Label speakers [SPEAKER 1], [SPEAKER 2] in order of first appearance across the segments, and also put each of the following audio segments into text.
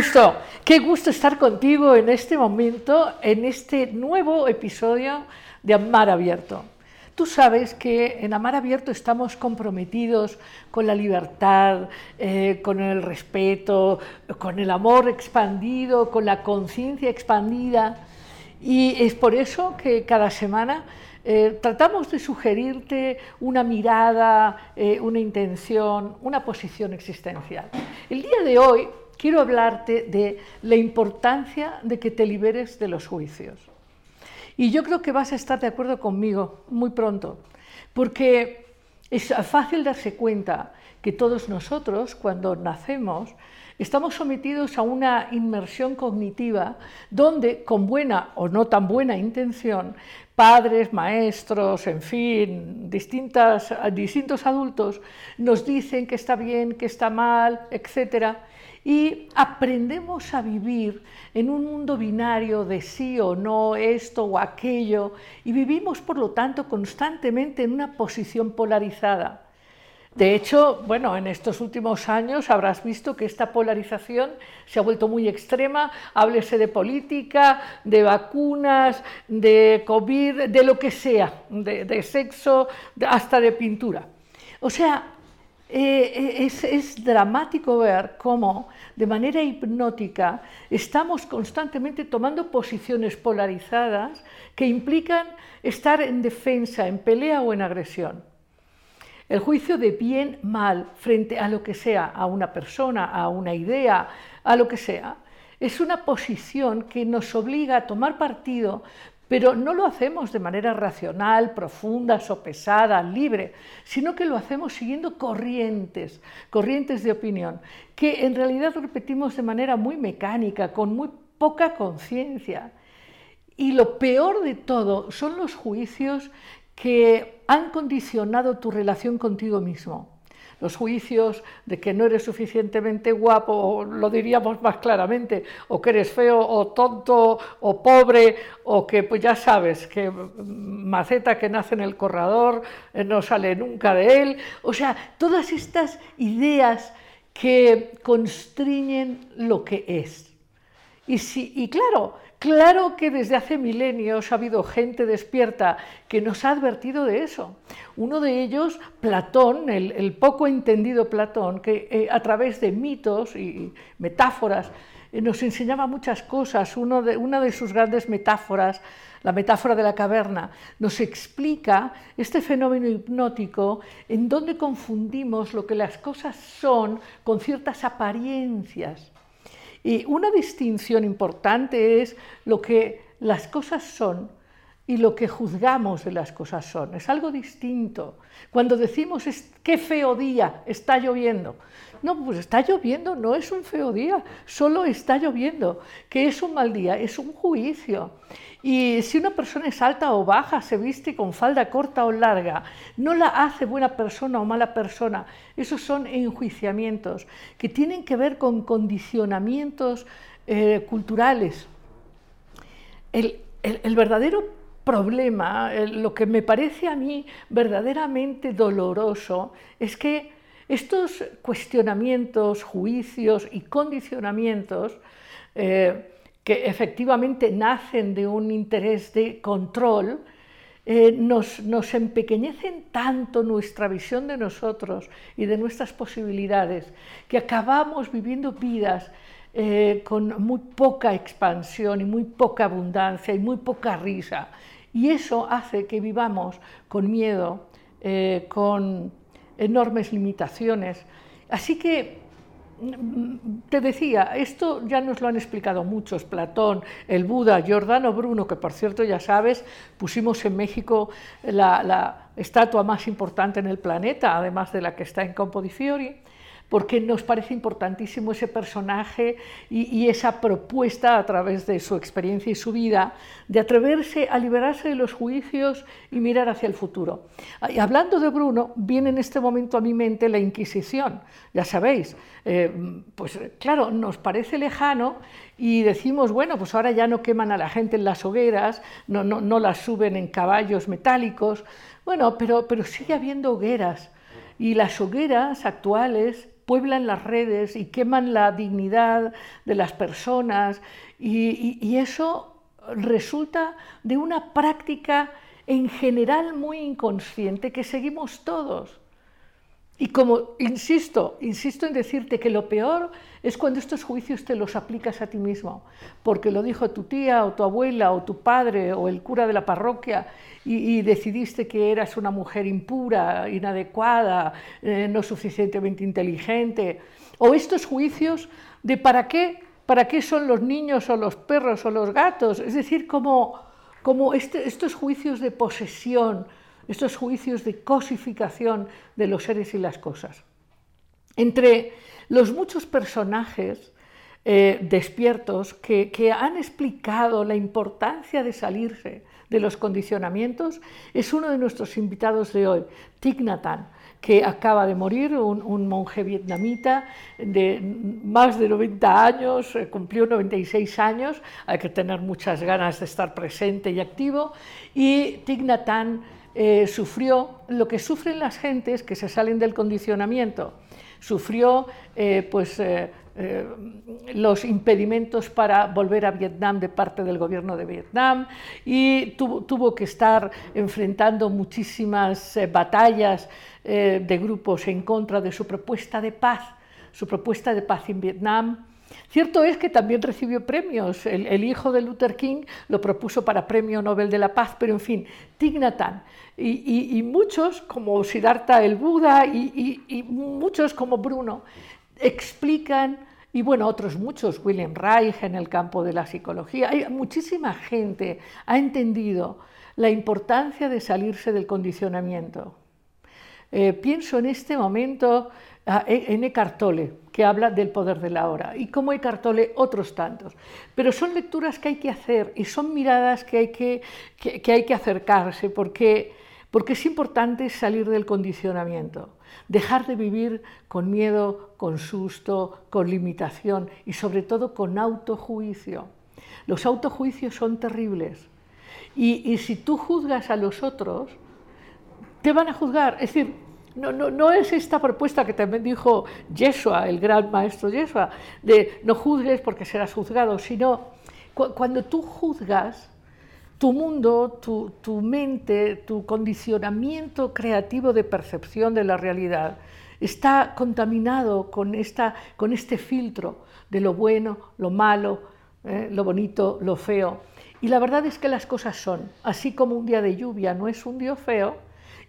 [SPEAKER 1] gusto, qué gusto estar contigo en este momento, en este nuevo episodio de Amar Abierto. Tú sabes que en Amar Abierto estamos comprometidos con la libertad, eh, con el respeto, con el amor expandido, con la conciencia expandida. Y es por eso que cada semana eh, tratamos de sugerirte una mirada, eh, una intención, una posición existencial. El día de hoy quiero hablarte de la importancia de que te liberes de los juicios. Y yo creo que vas a estar de acuerdo conmigo muy pronto, porque es fácil darse cuenta que todos nosotros, cuando nacemos, estamos sometidos a una inmersión cognitiva donde, con buena o no tan buena intención, padres, maestros, en fin, distintas, distintos adultos nos dicen que está bien, que está mal, etc. Y aprendemos a vivir en un mundo binario de sí o no, esto o aquello, y vivimos, por lo tanto, constantemente en una posición polarizada. De hecho, bueno, en estos últimos años habrás visto que esta polarización se ha vuelto muy extrema, háblese de política, de vacunas, de COVID, de lo que sea, de, sexo, hasta de pintura. O sea, eh, es, es, dramático ver cómo de manera hipnótica estamos constantemente tomando posiciones polarizadas que implican estar en defensa, en pelea o en agresión. El juicio de bien, mal, frente a lo que sea, a una persona, a una idea, a lo que sea, es una posición que nos obliga a tomar partido, pero no lo hacemos de manera racional, profunda, sopesada, libre, sino que lo hacemos siguiendo corrientes, corrientes de opinión, que en realidad repetimos de manera muy mecánica, con muy poca conciencia. Y lo peor de todo son los juicios que han condicionado tu relación contigo mismo. Los juicios de que no eres suficientemente guapo, o lo diríamos más claramente, o que eres feo, o tonto, o pobre, o que pues ya sabes, que maceta que nace en el corredor eh, no sale nunca de él. O sea, todas estas ideas que constriñen lo que es. Y, y claro, Claro que desde hace milenios ha habido gente despierta que nos ha advertido de eso. Uno de ellos, Platón, el, poco entendido Platón, que eh, a través de mitos y metáforas eh, nos enseñaba muchas cosas. Una de sus grandes metáforas, la metáfora de la caverna, nos explica este fenómeno hipnótico en donde confundimos lo que las cosas son con ciertas apariencias. Y una distinción importante es lo que las cosas son y lo que juzgamos de las cosas son. Es algo distinto. Cuando decimos qué feo día, está lloviendo. No, pues está lloviendo, no es un feo día, solo está lloviendo. ¿Qué es un mal día? Es un juicio. Y si una persona es alta o baja, se viste con falda corta o larga, no la hace buena persona o mala persona. Esos son enjuiciamientos que tienen que ver con condicionamientos eh, culturales. El, el verdadero problema, lo que me parece a mí verdaderamente doloroso, es que estos cuestionamientos, juicios y condicionamientos eh, que efectivamente nacen de un interés de control, eh, nos, nos, empequeñecen tanto nuestra visión de nosotros y de nuestras posibilidades que acabamos viviendo vidas eh, con muy poca expansión y muy poca abundancia y muy poca risa. Y eso hace que vivamos con miedo, eh, con enormes limitaciones. Así que te decía, esto ya nos lo han explicado muchos, Platón, el Buda, Giordano Bruno, que por cierto ya sabes, pusimos en México la, la estatua más importante en el planeta, además de la que está en Campo di Fiori, porque nos parece importantísimo ese personaje y, esa propuesta a través de su experiencia y su vida de atreverse a liberarse de los juicios y mirar hacia el futuro. Y hablando de Bruno, viene en este momento a mi mente la Inquisición, ya sabéis, eh, pues claro, nos parece lejano y decimos, bueno, pues ahora ya no queman a la gente en las hogueras, no, las suben en caballos metálicos, bueno, pero sigue habiendo hogueras y las hogueras actuales pueblan las redes y queman la dignidad de las personas y, eso resulta de una práctica en general muy inconsciente que seguimos todos. Y como insisto, insisto en decirte que lo peor es cuando estos juicios te los aplicas a ti mismo, porque lo dijo tu tía o tu abuela o tu padre o el cura de la parroquia y, decidiste que eras una mujer impura, inadecuada, eh, no suficientemente inteligente, o estos juicios de para qué, para qué son los niños o los perros o los gatos, es decir, como, como este, estos juicios de posesión, estos juicios de cosificación de los seres y las cosas. Entre los muchos personajes eh, despiertos que, han explicado la importancia de salirse de los condicionamientos, es uno de nuestros invitados de hoy, Thich que acaba de morir, un, monje vietnamita de más de 90 años, eh, cumplió 96 años, hay que tener muchas ganas de estar presente y activo, y Thich eh, sufrió lo que sufren las gentes que se salen del condicionamiento. Sufrió eh, pues, eh, los impedimentos para volver a Vietnam de parte del gobierno de Vietnam y tuvo, que estar enfrentando muchísimas batallas de grupos en contra de su propuesta de paz, su propuesta de paz en Vietnam Cierto es que también recibió premios. El, hijo de Luther King lo propuso para Premio Nobel de la Paz, pero en fin, Tignatan. Y, muchos, como Siddhartha el Buda, y, muchos como Bruno, explican, y bueno, otros muchos, William Reich en el campo de la psicología, hay muchísima gente ha entendido la importancia de salirse del condicionamiento. Eh, pienso en este momento en Eckhart Tolle, que habla del poder de la hora, y como Eckhart otros tantos. Pero son lecturas que hay que hacer y son miradas que hay que, que, hay que acercarse, porque, porque es importante salir del condicionamiento, dejar de vivir con miedo, con susto, con limitación y sobre todo con autojuicio. Los autojuicios son terribles. Y, y si tú juzgas a los otros, te van a juzgar. Es decir, no, es esta propuesta que también dijo Yeshua, el gran maestro Yeshua, de no juzgues porque serás juzgado, sino cuando tú juzgas, tu mundo, tu, tu, mente, tu condicionamiento creativo de percepción de la realidad está contaminado con, esta, con este filtro de lo bueno, lo malo, eh, lo bonito, lo feo. Y la verdad es que las cosas son, así como un día de lluvia no es un día feo,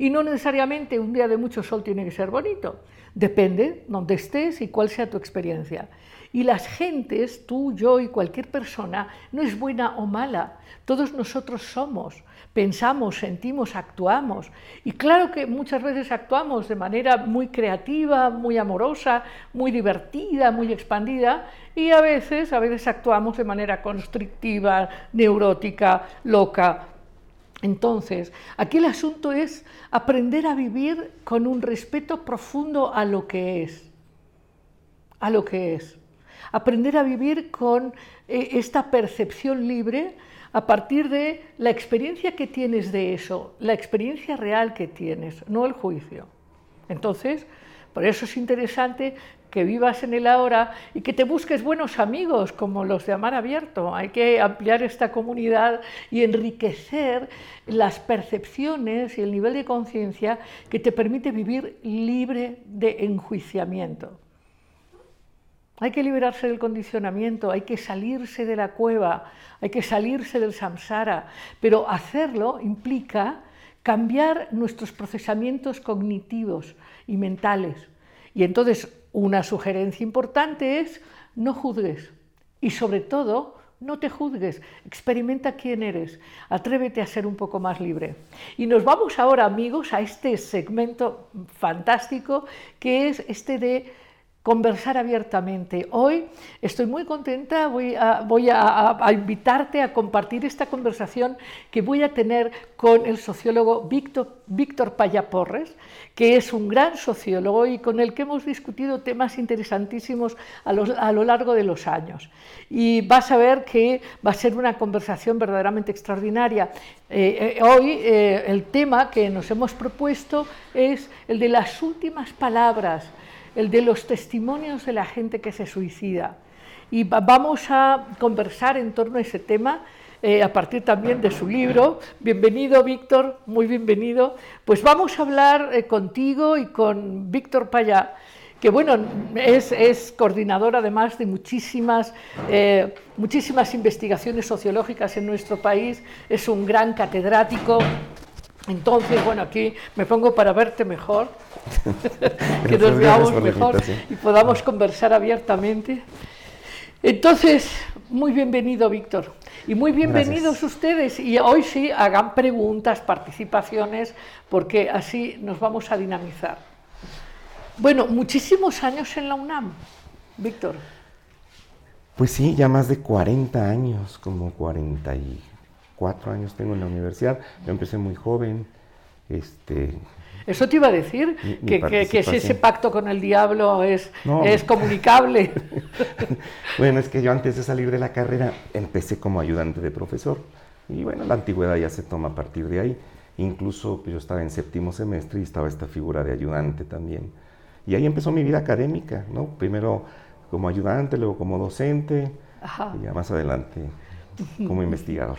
[SPEAKER 1] y no necesariamente un día de mucho sol tiene que ser bonito. Depende donde estés y cuál sea tu experiencia. Y las gentes, tú, yo y cualquier persona, no es buena o mala. Todos nosotros somos, pensamos, sentimos, actuamos. Y claro que muchas veces actuamos de manera muy creativa, muy amorosa, muy divertida, muy expandida. Y a veces, a veces actuamos de manera constrictiva, neurótica, loca, entonces, aquí el asunto es aprender a vivir con un respeto profundo a lo que es, a lo que es. Aprender a vivir con eh, esta percepción libre a partir de la experiencia que tienes de eso, la experiencia real que tienes, no el juicio. Entonces, por eso es interesante que vivas en el ahora y que te busques buenos amigos como los de Amar Abierto. Hay que ampliar esta comunidad y enriquecer las percepciones y el nivel de conciencia que te permite vivir libre de enjuiciamiento. Hay que liberarse del condicionamiento, hay que salirse de la cueva, hay que salirse del samsara, pero hacerlo implica cambiar nuestros procesamientos cognitivos y mentales. Y entonces una sugerencia importante es no juzgues y sobre todo no te juzgues, experimenta quién eres, atrévete a ser un poco más libre. Y nos vamos ahora, amigos, a este segmento fantástico que es este de conversar abiertamente. Hoy estoy muy contenta, voy, a, invitarte a compartir esta conversación que voy a tener con el sociólogo Víctor, Víctor Payaporres, que es un gran sociólogo y con el que hemos discutido temas interesantísimos a lo, largo de los años. Y vas a ver que va a ser una conversación verdaderamente extraordinaria. Eh, eh, hoy eh, el tema que nos hemos propuesto es el de las últimas palabras el de los testimonios de la gente que se suicida. Y vamos a conversar en torno a ese tema eh, a partir también de su libro. Bienvenido, Víctor, muy bienvenido. Pues vamos a hablar eh, contigo y con Víctor Payá, que bueno, es, coordinador además de muchísimas, eh, muchísimas investigaciones sociológicas en nuestro país, es un gran catedrático. Entonces, bueno, aquí me pongo para verte mejor, que nos veamos mejor y podamos conversar abiertamente. Entonces, muy bienvenido, Víctor. Y muy bienvenidos ustedes. Y hoy sí, hagan preguntas, participaciones, porque así nos vamos a dinamizar. Bueno, muchísimos años en la UNAM, Víctor.
[SPEAKER 2] Pues sí, ya más de 40 años, como 44 años tengo en la universidad. Yo empecé muy joven. Este,
[SPEAKER 1] eso te iba a decir, que, que, si ese pacto con el diablo es, es comunicable.
[SPEAKER 2] bueno, es que yo antes de salir de la carrera empecé como ayudante de profesor. Y bueno, la antigüedad ya se toma a partir de ahí. Incluso pues, yo estaba en séptimo semestre y estaba esta figura de ayudante también. Y ahí empezó mi vida académica, ¿no? Primero como ayudante, luego como docente, y ya más adelante como investigador.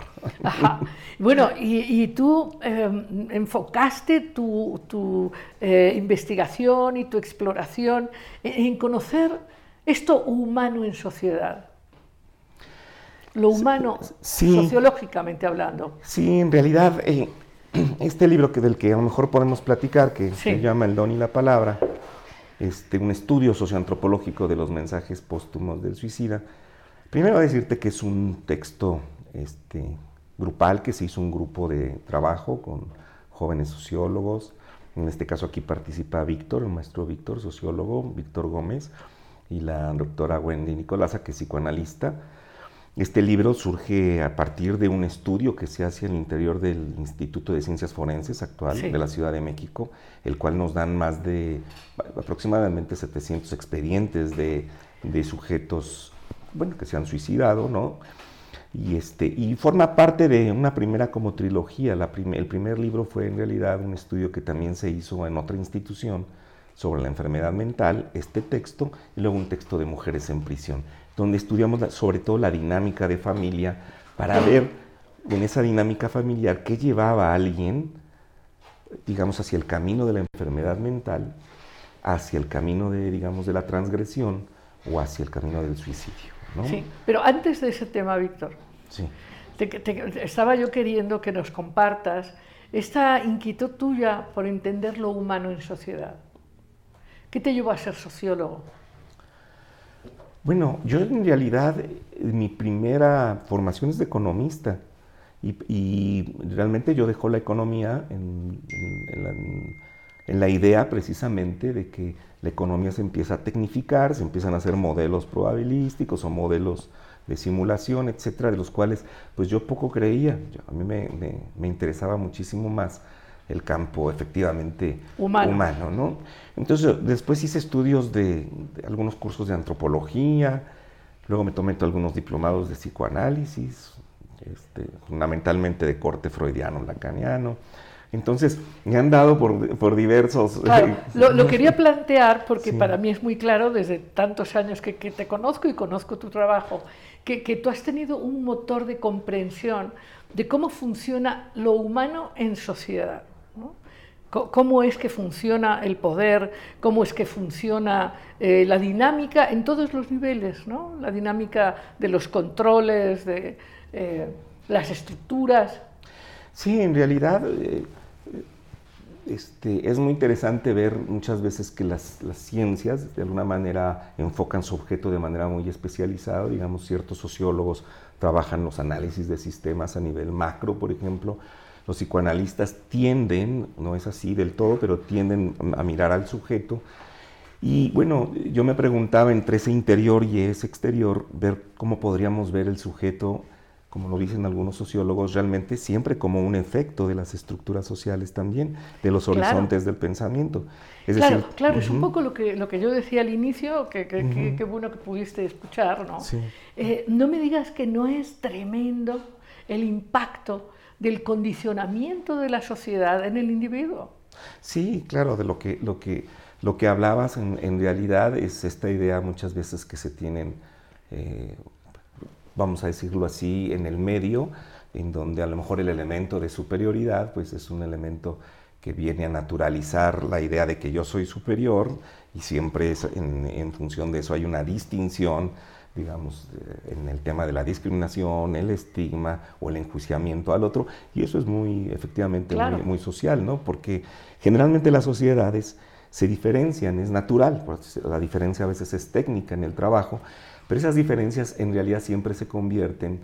[SPEAKER 1] Bueno, y, tú em, enfocaste tu, eh, investigación y tu exploración en, conocer esto humano en sociedad. Lo humano, sociológicamente hablando.
[SPEAKER 2] Sí, en realidad, eh, este libro que, del que a lo mejor podemos platicar, que se llama El don y la palabra, este, un estudio socioantropológico de los mensajes póstumos del suicida, Primero decirte que es un texto este, grupal que se hizo un grupo de trabajo con jóvenes sociólogos. En este caso aquí participa Víctor, el maestro Víctor, sociólogo, Víctor Gómez, y la doctora Wendy Nicolasa, que es psicoanalista. Este libro surge a partir de un estudio que se hace al interior del Instituto de Ciencias Forenses actual de la Ciudad de México, el cual nos dan más de aproximadamente 700 expedientes de, de sujetos bueno, que se han suicidado, ¿no? Y, este, y forma parte de una primera como trilogía. La el primer libro fue en realidad un estudio que también se hizo en otra institución sobre la enfermedad mental, este texto, y luego un texto de mujeres en prisión, donde estudiamos sobre todo la dinámica de familia para ver en esa dinámica familiar qué llevaba a alguien, digamos, hacia el camino de la enfermedad mental, hacia el camino de, digamos, de la transgresión o hacia el camino del suicidio.
[SPEAKER 1] Sí, pero antes de ese tema, Víctor, estaba yo queriendo que nos compartas esta inquietud tuya por entender lo humano en sociedad. ¿Qué te llevó a ser sociólogo?
[SPEAKER 2] Bueno, yo en realidad mi primera formación es de economista y, realmente yo dejo la economía en, en la idea precisamente de que la economía se empieza a tecnificar, se empiezan a hacer modelos probabilísticos o modelos de simulación, etcétera, de los cuales pues yo poco creía. a mí me, interesaba muchísimo más el campo efectivamente humano. ¿no? Entonces después hice estudios de, algunos cursos de antropología, luego me tomé algunos diplomados de psicoanálisis, este, fundamentalmente de corte freudiano, lacaniano. Entonces, me han dado por, diversos...
[SPEAKER 1] Claro, lo, quería plantear porque para mí es muy claro desde tantos años que, te conozco y conozco tu trabajo, que, tú has tenido un motor de comprensión de cómo funciona lo humano en sociedad. cómo es que funciona el poder, cómo es que funciona eh, la dinámica en todos los niveles, ¿no? la dinámica de los controles, de eh, las estructuras.
[SPEAKER 2] Sí, en realidad eh, este, es muy interesante ver muchas veces que las, ciencias de alguna manera enfocan su objeto de manera muy especializada. Digamos, ciertos sociólogos trabajan los análisis de sistemas a nivel macro, por ejemplo. Los psicoanalistas tienden, no es así del todo, pero tienden a mirar al sujeto. Y bueno, yo me preguntaba entre ese interior y ese exterior, ver cómo podríamos ver el sujeto como lo dicen algunos sociólogos, realmente siempre como un efecto de las estructuras sociales también, de los horizontes del pensamiento.
[SPEAKER 1] Es claro, decir, claro, es un poco lo que, lo que yo decía al inicio, que, qué bueno que pudiste escuchar, ¿no? Eh, no me digas que no es tremendo el impacto del condicionamiento de la sociedad en el individuo.
[SPEAKER 2] Sí, claro, de lo que, lo que lo que hablabas en, realidad es esta idea muchas veces que se tienen, eh, vamos a decirlo así, en el medio, en donde a lo mejor el elemento de superioridad pues es un elemento que viene a naturalizar la idea de que yo soy superior y siempre en, en función de eso hay una distinción digamos, eh, en el tema de la discriminación, el estigma o el enjuiciamiento al otro, y eso es muy, efectivamente, muy, social, ¿no? Porque generalmente las sociedades se diferencian, es natural, la diferencia a veces es técnica en el trabajo, pero esas diferencias en realidad siempre se convierten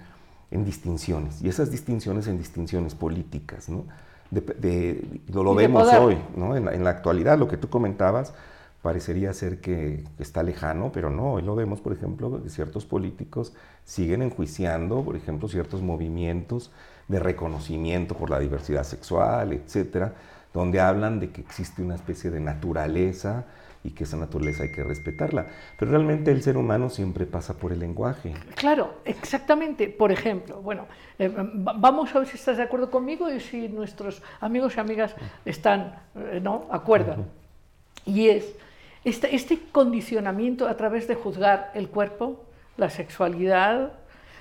[SPEAKER 2] en distinciones, y esas distinciones en distinciones políticas, ¿no? lo, vemos hoy, ¿no? En en la actualidad, lo que tú comentabas, parecería ser que, está lejano, pero no, hoy lo vemos, por ejemplo, que ciertos políticos siguen enjuiciando, por ejemplo, ciertos movimientos de reconocimiento por la diversidad sexual, etcétera, donde hablan de que existe una especie de naturaleza y que esa naturaleza hay que respetarla. Pero realmente el ser humano siempre pasa por el lenguaje.
[SPEAKER 1] Claro, exactamente. Por ejemplo, bueno, eh, vamos a ver si estás de acuerdo conmigo y si nuestros amigos y amigas están, eh, ¿no? Acuerdan. Y es este, este, condicionamiento a través de juzgar el cuerpo, la sexualidad,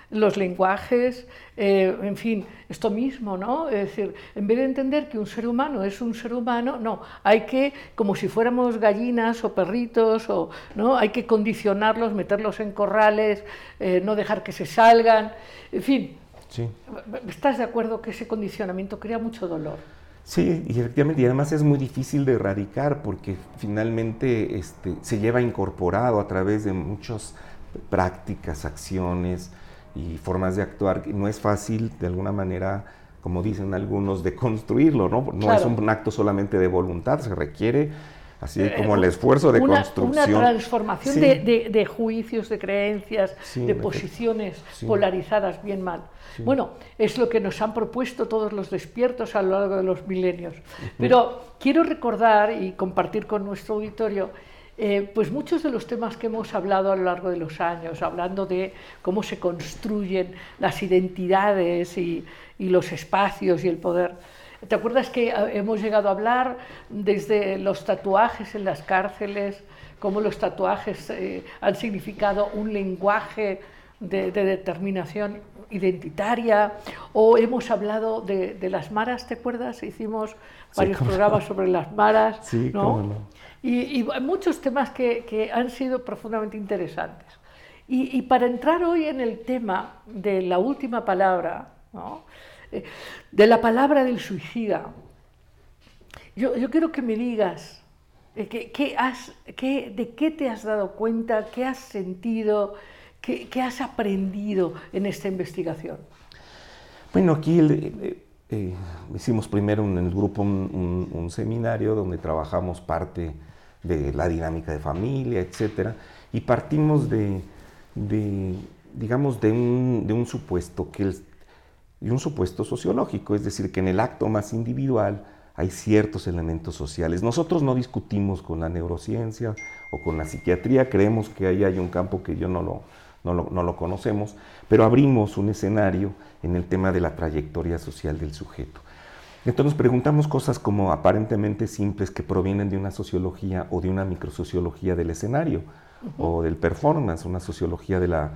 [SPEAKER 1] los lenguajes, eh, en fin, esto mismo, ¿no? Es decir, en vez de entender que un ser humano es un ser humano, no, hay que, como si fuéramos gallinas o perritos, o, ¿no? Hay que condicionarlos, meterlos en corrales, eh, no dejar que se salgan, en fin. Sí. ¿Estás de acuerdo que ese condicionamiento crea mucho dolor?
[SPEAKER 2] Sí, y efectivamente, y además es muy difícil de erradicar porque finalmente este, se lleva incorporado a través de muchas prácticas, acciones y formas de actuar. No es fácil, de alguna manera, como dicen algunos, de construirlo, ¿no? No es un acto solamente de voluntad, se requiere así eh, como el esfuerzo de construcción.
[SPEAKER 1] Una transformación de, juicios, de creencias, de posiciones polarizadas, bien mal. Bueno, es lo que nos han propuesto todos los despiertos a lo largo de los milenios. Pero quiero recordar y compartir con nuestro auditorio eh, pues muchos de los temas que hemos hablado a lo largo de los años, hablando de cómo se construyen las identidades y, y los espacios y el poder. ¿Te acuerdas que eh, hemos llegado a hablar desde los tatuajes en las cárceles, cómo los tatuajes eh, han significado un lenguaje de, determinación identitaria? O hemos hablado de, las maras, ¿te acuerdas? Hicimos varios programas sobre las maras.
[SPEAKER 2] Sí, ¿no?
[SPEAKER 1] Y, muchos temas que, han sido profundamente interesantes. Y, y, para entrar hoy en el tema de la última palabra, ¿no? de la palabra del suicida. Yo, quiero que me digas eh, has, de qué te has dado cuenta, qué has sentido, qué, has aprendido en esta investigación.
[SPEAKER 2] Bueno, aquí eh, eh, hicimos primero en el grupo un, seminario donde trabajamos parte de la dinámica de familia, etcétera, y partimos de, digamos, de un, supuesto que un supuesto sociológico, es decir, que en el acto más individual hay ciertos elementos sociales. Nosotros no discutimos con la neurociencia o con la psiquiatría, creemos que ahí hay un campo que yo no lo, no lo, conocemos, pero abrimos un escenario en el tema de la trayectoria social del sujeto. Entonces preguntamos cosas como aparentemente simples que provienen de una sociología o de una microsociología del escenario o del performance, una sociología de la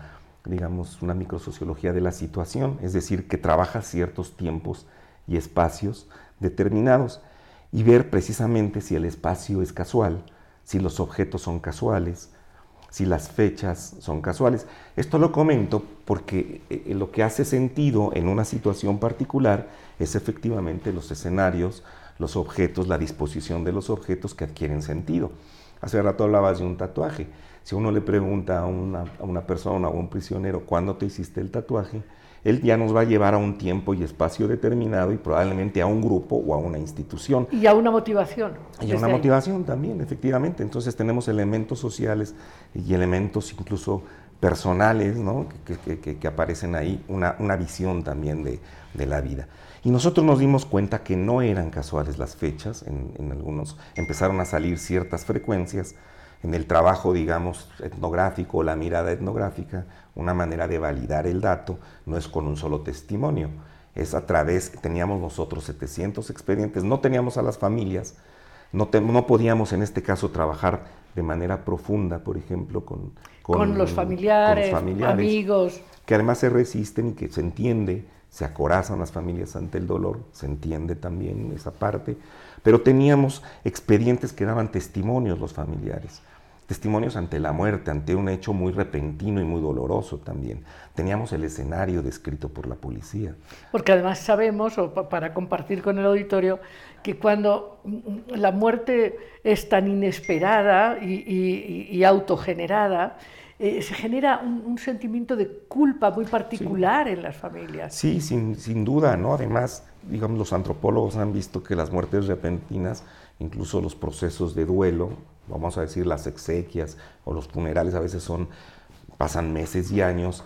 [SPEAKER 2] digamos, una microsociología de la situación, es decir, que trabaja ciertos tiempos y espacios determinados y ver precisamente si el espacio es casual, si los objetos son casuales, si las fechas son casuales. Esto lo comento porque eh, lo que hace sentido en una situación particular es efectivamente los escenarios, los objetos, la disposición de los objetos que adquieren sentido. Hace rato hablabas de un tatuaje. Si uno le pregunta a una, a una persona o a un prisionero cuándo te hiciste el tatuaje, él ya nos va a llevar a un tiempo y espacio determinado y probablemente a un grupo o a una institución.
[SPEAKER 1] Y a una motivación.
[SPEAKER 2] Y a una motivación también, efectivamente. Entonces tenemos elementos sociales y elementos incluso personales ¿no? que, que, que, aparecen ahí, una, una visión también de, de, la vida. Y nosotros nos dimos cuenta que no eran casuales las fechas, en, en algunos empezaron a salir ciertas frecuencias en el trabajo, digamos, etnográfico, la mirada etnográfica, una manera de validar el dato no es con un solo testimonio, es a través, teníamos nosotros 700 expedientes, no teníamos a las familias, No, no podíamos en este caso trabajar de manera profunda, por ejemplo, con,
[SPEAKER 1] con, los, familiares, amigos.
[SPEAKER 2] Que además se resisten y que se entiende, se acorazan las familias ante el dolor, se entiende también esa parte, pero teníamos expedientes que daban testimonios los familiares testimonios ante la muerte, ante un hecho muy repentino y muy doloroso también. Teníamos el escenario descrito por la policía.
[SPEAKER 1] Porque además sabemos, o para compartir con el auditorio, que cuando la muerte es tan inesperada y, autogenerada, eh, se genera un, sentimiento de culpa muy particular en las familias.
[SPEAKER 2] Sí, sin, sin duda, ¿no? Además, digamos, los antropólogos han visto que las muertes repentinas, incluso los procesos de duelo, vamos a decir las exequias o los funerales a veces son, pasan meses y años,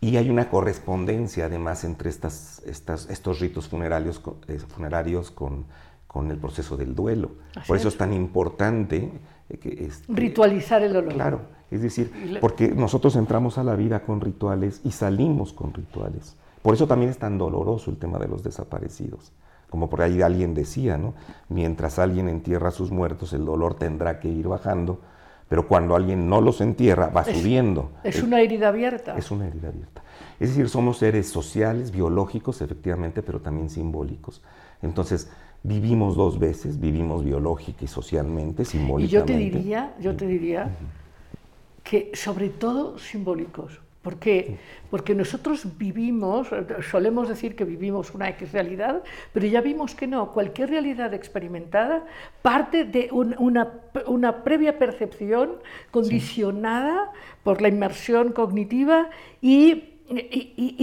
[SPEAKER 2] y hay una correspondencia además entre estas, estas, estos ritos funerarios, eh, funerarios con, con, el proceso del duelo. Por eso es tan importante
[SPEAKER 1] eh, que este, ritualizar el dolor.
[SPEAKER 2] Claro, es decir, porque nosotros entramos a la vida con rituales y salimos con rituales. Por eso también es tan doloroso el tema de los desaparecidos como por ahí alguien decía, ¿no? Mientras alguien entierra a sus muertos, el dolor tendrá que ir bajando, pero cuando alguien no los entierra, va subiendo.
[SPEAKER 1] Es una herida abierta.
[SPEAKER 2] Es una herida abierta. Es decir, somos seres sociales, biológicos, efectivamente, pero también simbólicos. Entonces, vivimos dos veces, vivimos biológica y socialmente, simbólicamente.
[SPEAKER 1] Y yo te diría, yo te diría que sobre todo simbólicos. ¿Por qué? Porque nosotros vivimos, solemos decir que vivimos una X realidad, pero ya vimos que no, cualquier realidad experimentada parte de una, previa percepción condicionada por la inmersión cognitiva y,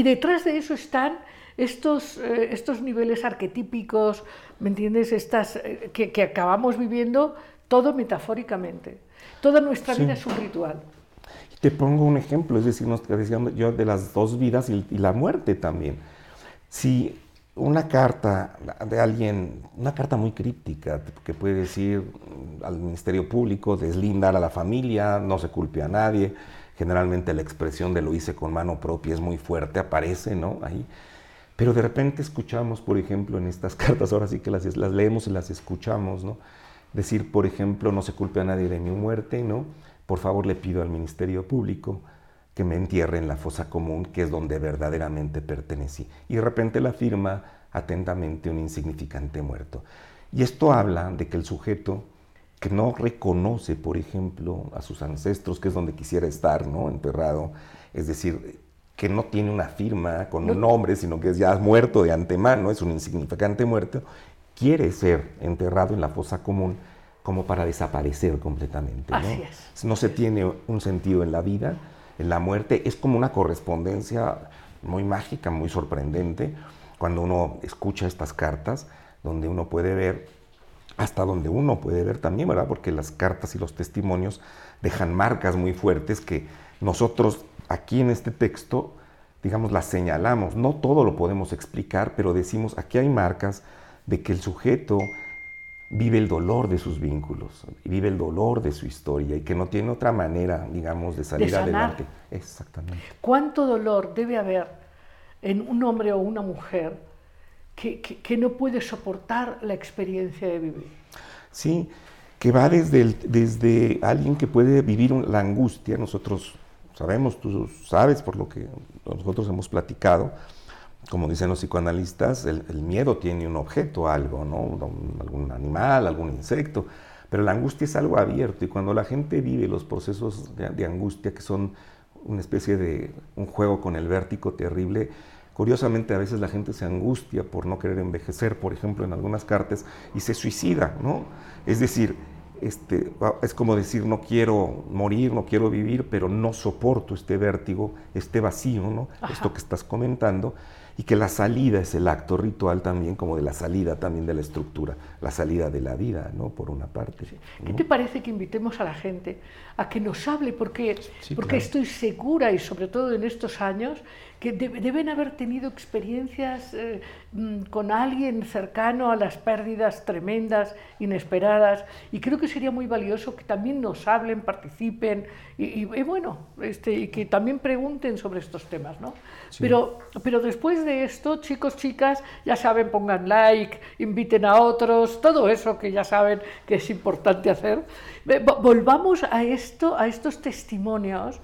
[SPEAKER 1] detrás de eso están estos, eh, estos niveles arquetípicos, ¿me entiendes? Estas, eh, que, acabamos viviendo todo metafóricamente. Toda nuestra vida es un ritual.
[SPEAKER 2] Te pongo un ejemplo, es decir, nos decíamos yo de las dos vidas y, la muerte también. Si una carta de alguien, una carta muy críptica, que puede decir al Ministerio Público, deslindar a la familia, no se culpe a nadie, generalmente la expresión de lo hice con mano propia es muy fuerte, aparece, ¿no? Ahí. Pero de repente escuchamos, por ejemplo, en estas cartas, ahora sí que las, las leemos y las escuchamos, ¿no? Decir, por ejemplo, no se culpe a nadie de mi muerte, ¿no? Por favor le pido al Ministerio Público que me entierre en la fosa común, que es donde verdaderamente pertenecí. Y de repente la firma atentamente un insignificante muerto. Y esto habla de que el sujeto que no reconoce, por ejemplo, a sus ancestros, que es donde quisiera estar, ¿no? Enterrado, es decir, que no tiene una firma con un nombre, sino que es ya muerto de antemano, es un insignificante muerto, quiere ser enterrado en la fosa común como para desaparecer completamente. ¿no? no se tiene un sentido en la vida, en la muerte, es como una correspondencia muy mágica, muy sorprendente, cuando uno escucha estas cartas, donde uno puede ver, hasta donde uno puede ver también, ¿verdad? Porque las cartas y los testimonios dejan marcas muy fuertes que nosotros aquí en este texto, digamos, las señalamos. No todo lo podemos explicar, pero decimos, aquí hay marcas de que el sujeto vive el dolor de sus vínculos, vive el dolor de su historia y que no tiene otra manera, digamos, de salir adelante.
[SPEAKER 1] Exactamente. ¿Cuánto dolor debe haber en un hombre o una mujer que, que, no puede soportar la experiencia de vivir?
[SPEAKER 2] Sí, que va desde, desde alguien que puede vivir la angustia, nosotros sabemos, tú sabes por lo que nosotros hemos platicado, como dicen los psicoanalistas, el, miedo tiene un objeto, algo, ¿no? algún animal, algún insecto, pero la angustia es algo abierto y cuando la gente vive los procesos de, angustia que son una especie de un juego con el vértigo terrible, curiosamente a veces la gente se angustia por no querer envejecer, por ejemplo, en algunas cartas, y se suicida, ¿no? Es decir, este, es como decir, no quiero morir, no quiero vivir, pero no soporto este vértigo, este vacío, ¿no? Esto que estás comentando y que la salida es el acto ritual también, como de la salida también de la estructura, la salida de la vida, ¿no? Por una parte.
[SPEAKER 1] ¿Qué te parece que invitemos a la gente a que nos hable? Porque, porque estoy segura, y sobre todo en estos años, que deben haber tenido experiencias eh, mm, con alguien cercano a las pérdidas tremendas, inesperadas, y creo que sería muy valioso que también nos hablen, participen, y, bueno, este, y que también pregunten sobre estos temas, ¿no? Pero, pero después de esto, chicos, chicas, ya saben, pongan like, inviten a otros, todo eso que ya saben que es importante hacer. Volvamos a esto, a estos testimonios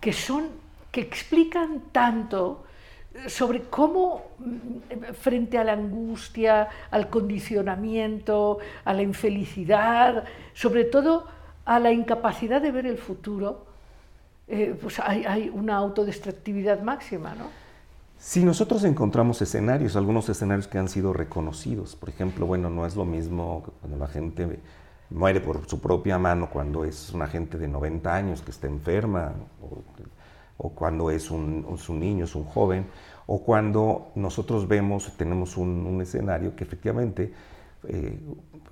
[SPEAKER 1] que son que explican tanto sobre cómo frente a la angustia, al condicionamiento, a la infelicidad, sobre todo a la incapacidad de ver el futuro, eh, pues hay, una autodestructividad máxima, ¿no?
[SPEAKER 2] Si nosotros encontramos escenarios, algunos escenarios que han sido reconocidos. Por ejemplo, bueno, no es lo mismo cuando la gente muere por su propia mano, cuando es una gente de 90 años que está enferma, o cuando es un, niño, es un joven, o cuando nosotros vemos, tenemos un, escenario que efectivamente eh,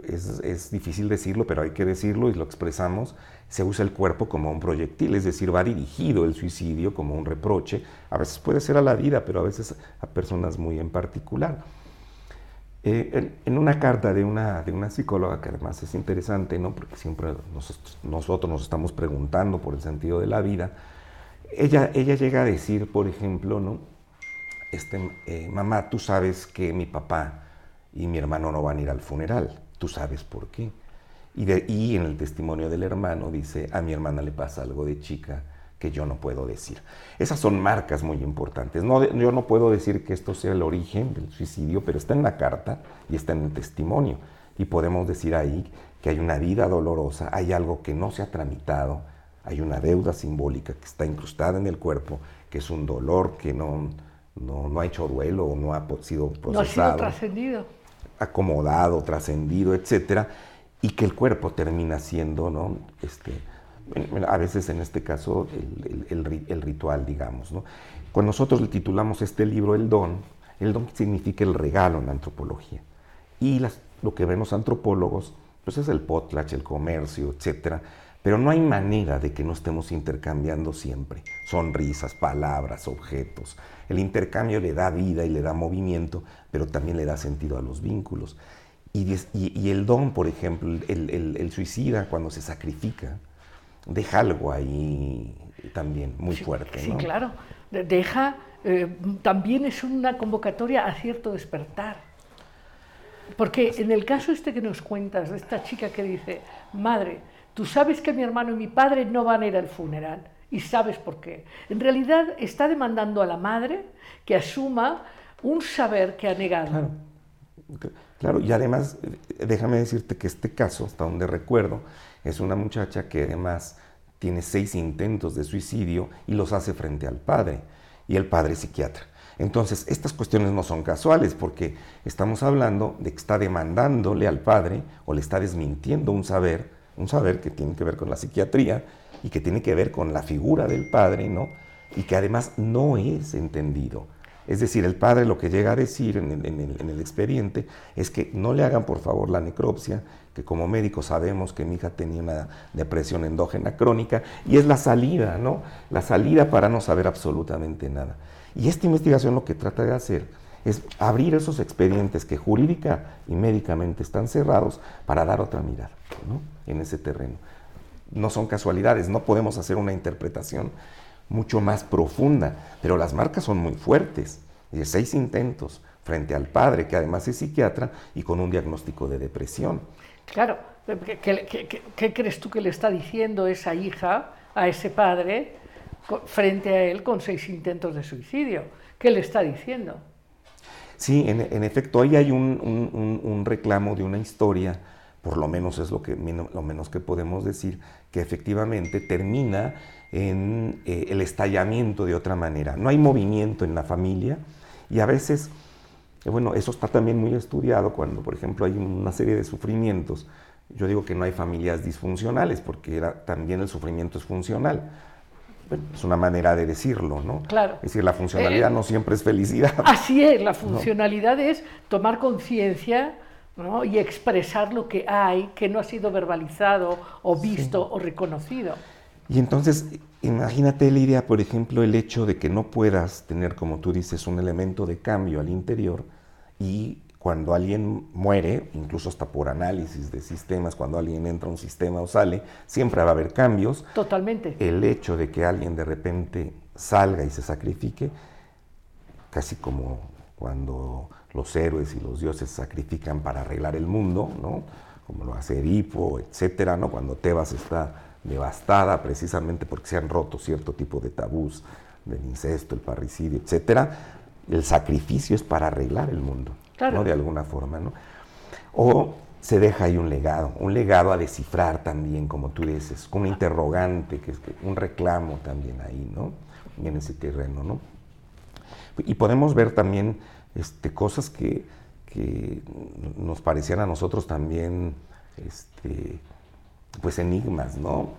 [SPEAKER 2] es, difícil decirlo, pero hay que decirlo y lo expresamos, se usa el cuerpo como un proyectil, es decir, va dirigido el suicidio como un reproche, a veces puede ser a la vida, pero a veces a personas muy en particular. Eh, en, una carta de una, de una psicóloga, que además es interesante, ¿no? porque siempre nosotros nos estamos preguntando por el sentido de la vida, ella, ella llega a decir, por ejemplo, ¿no? Este, eh, mamá, tú sabes que mi papá y mi hermano no van a ir al funeral, tú sabes por qué. Y, de, y en el testimonio del hermano dice, a mi hermana le pasa algo de chica que yo no puedo decir. Esas son marcas muy importantes. No, yo no puedo decir que esto sea el origen del suicidio, pero está en la carta y está en el testimonio. Y podemos decir ahí que hay una vida dolorosa, hay algo que no se ha tramitado, hay una deuda simbólica que está incrustada en el cuerpo, que es un dolor que no, no, ha hecho duelo o no ha sido procesado. No ha sido
[SPEAKER 1] trascendido.
[SPEAKER 2] Acomodado, trascendido, etcétera, y que el cuerpo termina siendo, ¿no? Este, a veces en este caso el, el, ritual, digamos. ¿no? Cuando nosotros le titulamos este libro El don, el don significa el regalo en la antropología. Y las, lo que ven los antropólogos, pues es el potlatch, el comercio, etcétera, pero no hay manera de que no estemos intercambiando siempre. Sonrisas, palabras, objetos. El intercambio le da vida y le da movimiento, pero también le da sentido a los vínculos. Y, el don, por ejemplo, el, suicida cuando se sacrifica, deja algo ahí también muy fuerte.
[SPEAKER 1] Sí, claro. Deja, eh, también es una convocatoria a cierto despertar. Porque en el caso este que nos cuentas, de esta chica que dice, madre, Tú sabes que mi hermano y mi padre no van a ir al funeral y sabes por qué. En realidad está demandando a la madre que asuma un saber que ha negado.
[SPEAKER 2] Claro, y además déjame decirte que este caso, hasta donde recuerdo, es una muchacha que además tiene seis intentos de suicidio y los hace frente al padre, y el padre es psiquiatra. Entonces, estas cuestiones no son casuales porque estamos hablando de que está demandándole al padre o le está desmintiendo un saber un saber que tiene que ver con la psiquiatría y que tiene que ver con la figura del padre, ¿no? Y que además no es entendido. Es decir, el padre lo que llega a decir en, el, expediente es que no le hagan por favor la necropsia, que como médicos sabemos que mi hija tenía una depresión endógena crónica y es la salida, ¿no? La salida para no saber absolutamente nada. Y esta investigación lo que trata de hacer es abrir esos expedientes que jurídica y médicamente están cerrados para dar otra mirada en ese terreno. No son casualidades, no podemos hacer una interpretación mucho más profunda, pero las marcas son muy fuertes. De seis intentos frente al padre, que además es psiquiatra y con un diagnóstico de depresión.
[SPEAKER 1] Claro, ¿qué, crees tú que le está diciendo esa hija a ese padre frente a él con seis intentos de suicidio? ¿Qué le está diciendo?
[SPEAKER 2] Sí, en, efecto, ahí hay un, reclamo de una historia, por lo menos es lo, que, menos que podemos decir, que efectivamente termina en eh, el estallamiento de otra manera. No hay movimiento en la familia y a veces, eh, bueno, eso está también muy estudiado cuando, por ejemplo, hay una serie de sufrimientos. Yo digo que no hay familias disfuncionales porque también el sufrimiento es funcional es una manera de decirlo, ¿no?
[SPEAKER 1] Claro.
[SPEAKER 2] Es decir, la funcionalidad eh, no siempre es felicidad.
[SPEAKER 1] Así es, la funcionalidad es tomar conciencia ¿no? y expresar lo que hay que no ha sido verbalizado o visto o reconocido.
[SPEAKER 2] Y entonces, imagínate, Lidia, por ejemplo, el hecho de que no puedas tener, como tú dices, un elemento de cambio al interior y cuando alguien muere, incluso hasta por análisis de sistemas, cuando alguien entra a un sistema o sale, siempre va a haber cambios.
[SPEAKER 1] Totalmente.
[SPEAKER 2] El hecho de que alguien de repente salga y se sacrifique, casi como cuando los héroes y los dioses sacrifican para arreglar el mundo, ¿no? Como lo hace Edipo, etcétera, ¿no? Cuando Tebas está devastada precisamente porque se han roto cierto tipo de tabús del incesto, el parricidio, etcétera, el sacrificio es para arreglar el mundo. ¿No? De alguna forma, ¿no? O se deja ahí un legado, un legado a descifrar también, como tú dices, un interrogante, que es un reclamo también ahí, ¿no? En ese terreno, ¿no? Y podemos ver también este, cosas que, que nos parecían a nosotros también, este, pues enigmas, ¿no?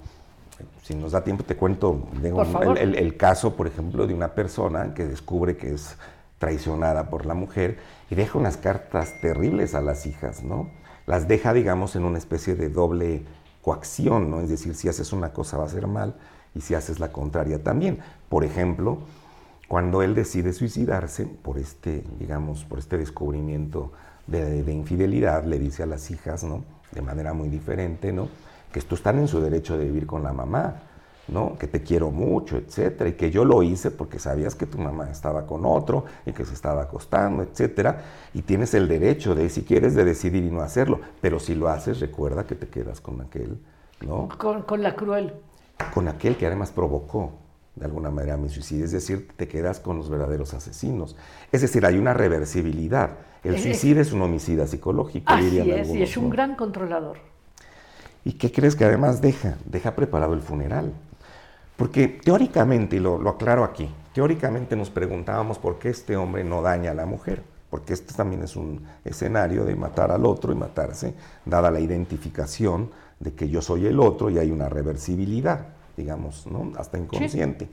[SPEAKER 2] Si nos da tiempo te cuento el, el, caso, por ejemplo, de una persona que descubre que es traicionada por la mujer y deja unas cartas terribles a las hijas, ¿no? Las deja, digamos, en una especie de doble coacción, ¿no? Es decir, si haces una cosa va a ser mal y si haces la contraria también. Por ejemplo, cuando él decide suicidarse por este, digamos, por este descubrimiento de, de infidelidad, le dice a las hijas, ¿no? De manera muy diferente, ¿no? Que esto están en su derecho de vivir con la mamá, ¿no? Que te quiero mucho, etcétera, y que yo lo hice porque sabías que tu mamá estaba con otro y que se estaba acostando, etcétera, y tienes el derecho de, si quieres, de decidir y no hacerlo, pero si lo haces, recuerda que te quedas con aquel, ¿no?
[SPEAKER 1] Con, la cruel.
[SPEAKER 2] Con aquel que además provocó de alguna manera mi suicidio, es decir, te quedas con los verdaderos asesinos. Es decir, hay una reversibilidad. El suicidio es un homicida psicológico.
[SPEAKER 1] Así es, y es un gran controlador.
[SPEAKER 2] ¿Y qué crees que además deja? Deja preparado el funeral. Porque teóricamente, y lo, aclaro aquí, teóricamente nos preguntábamos por qué este hombre no daña a la mujer, porque este también es un escenario de matar al otro y matarse, dada la identificación de que yo soy el otro y hay una reversibilidad, digamos, ¿no? hasta inconsciente.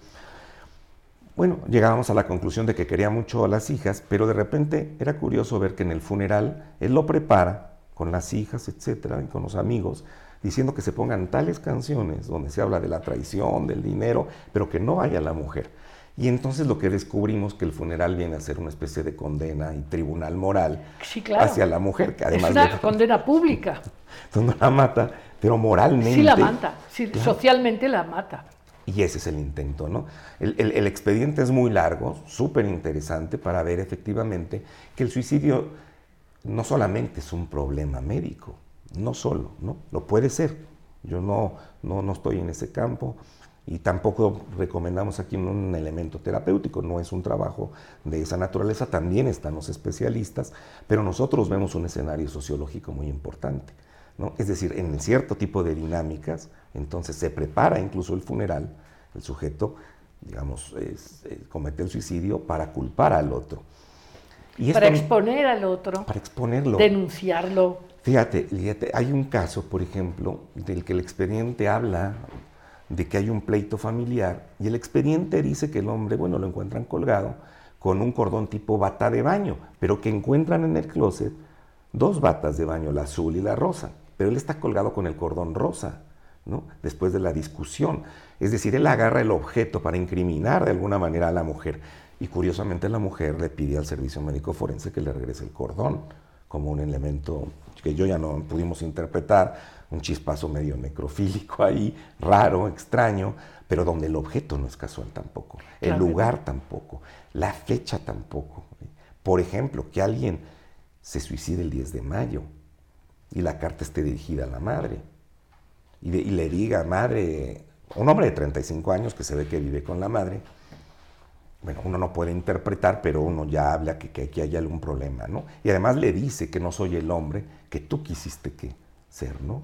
[SPEAKER 2] Bueno, llegábamos a la conclusión de que quería mucho a las hijas, pero de repente era curioso ver que en el funeral él lo prepara con las hijas, etcétera, y con los amigos, diciendo que se pongan tales canciones donde se habla de la traición, del dinero, pero que no haya la mujer. Y entonces lo que descubrimos que el funeral viene a ser una especie de condena y tribunal moral hacia la mujer, que además
[SPEAKER 1] es una condena pública.
[SPEAKER 2] Donde la mata, pero moralmente.
[SPEAKER 1] Sí la mata, socialmente la mata.
[SPEAKER 2] Y ese es el intento, ¿no? El, el expediente es muy largo, súper interesante para ver efectivamente que el suicidio no solamente es un problema médico, no solo, ¿no? Lo puede ser. Yo no, no, estoy en ese campo y tampoco recomendamos aquí un elemento terapéutico, no es un trabajo de esa naturaleza, también están los especialistas, pero nosotros vemos un escenario sociológico muy importante. ¿no? Es decir, en cierto tipo de dinámicas, entonces se prepara incluso el funeral, el sujeto, digamos, comete el suicidio para culpar al otro.
[SPEAKER 1] Y para exponer al otro.
[SPEAKER 2] Para exponerlo.
[SPEAKER 1] Denunciarlo.
[SPEAKER 2] Fíjate, hay un caso, por ejemplo, del que el expediente habla de que hay un pleito familiar y el expediente dice que el hombre, bueno, lo encuentran colgado con un cordón tipo bata de baño, pero que encuentran en el closet dos batas de baño, la azul y la rosa, pero él está colgado con el cordón rosa, ¿no? Después de la discusión. Es decir, él agarra el objeto para incriminar de alguna manera a la mujer y curiosamente la mujer le pide al servicio médico forense que le regrese el cordón como un elemento que yo ya no pudimos interpretar, un chispazo medio necrofílico ahí, raro, extraño, pero donde el objeto no es casual tampoco, el lugar tampoco, la fecha tampoco. Por ejemplo, que alguien se suicide el 10 de mayo y la carta esté dirigida a la madre y, y le diga, madre, un hombre de 35 años que se ve que vive con la madre, bueno, uno no puede interpretar, pero uno ya habla que, aquí hay algún problema, ¿no? Y además le dice que no soy el hombre que tú quisiste que ser, ¿no?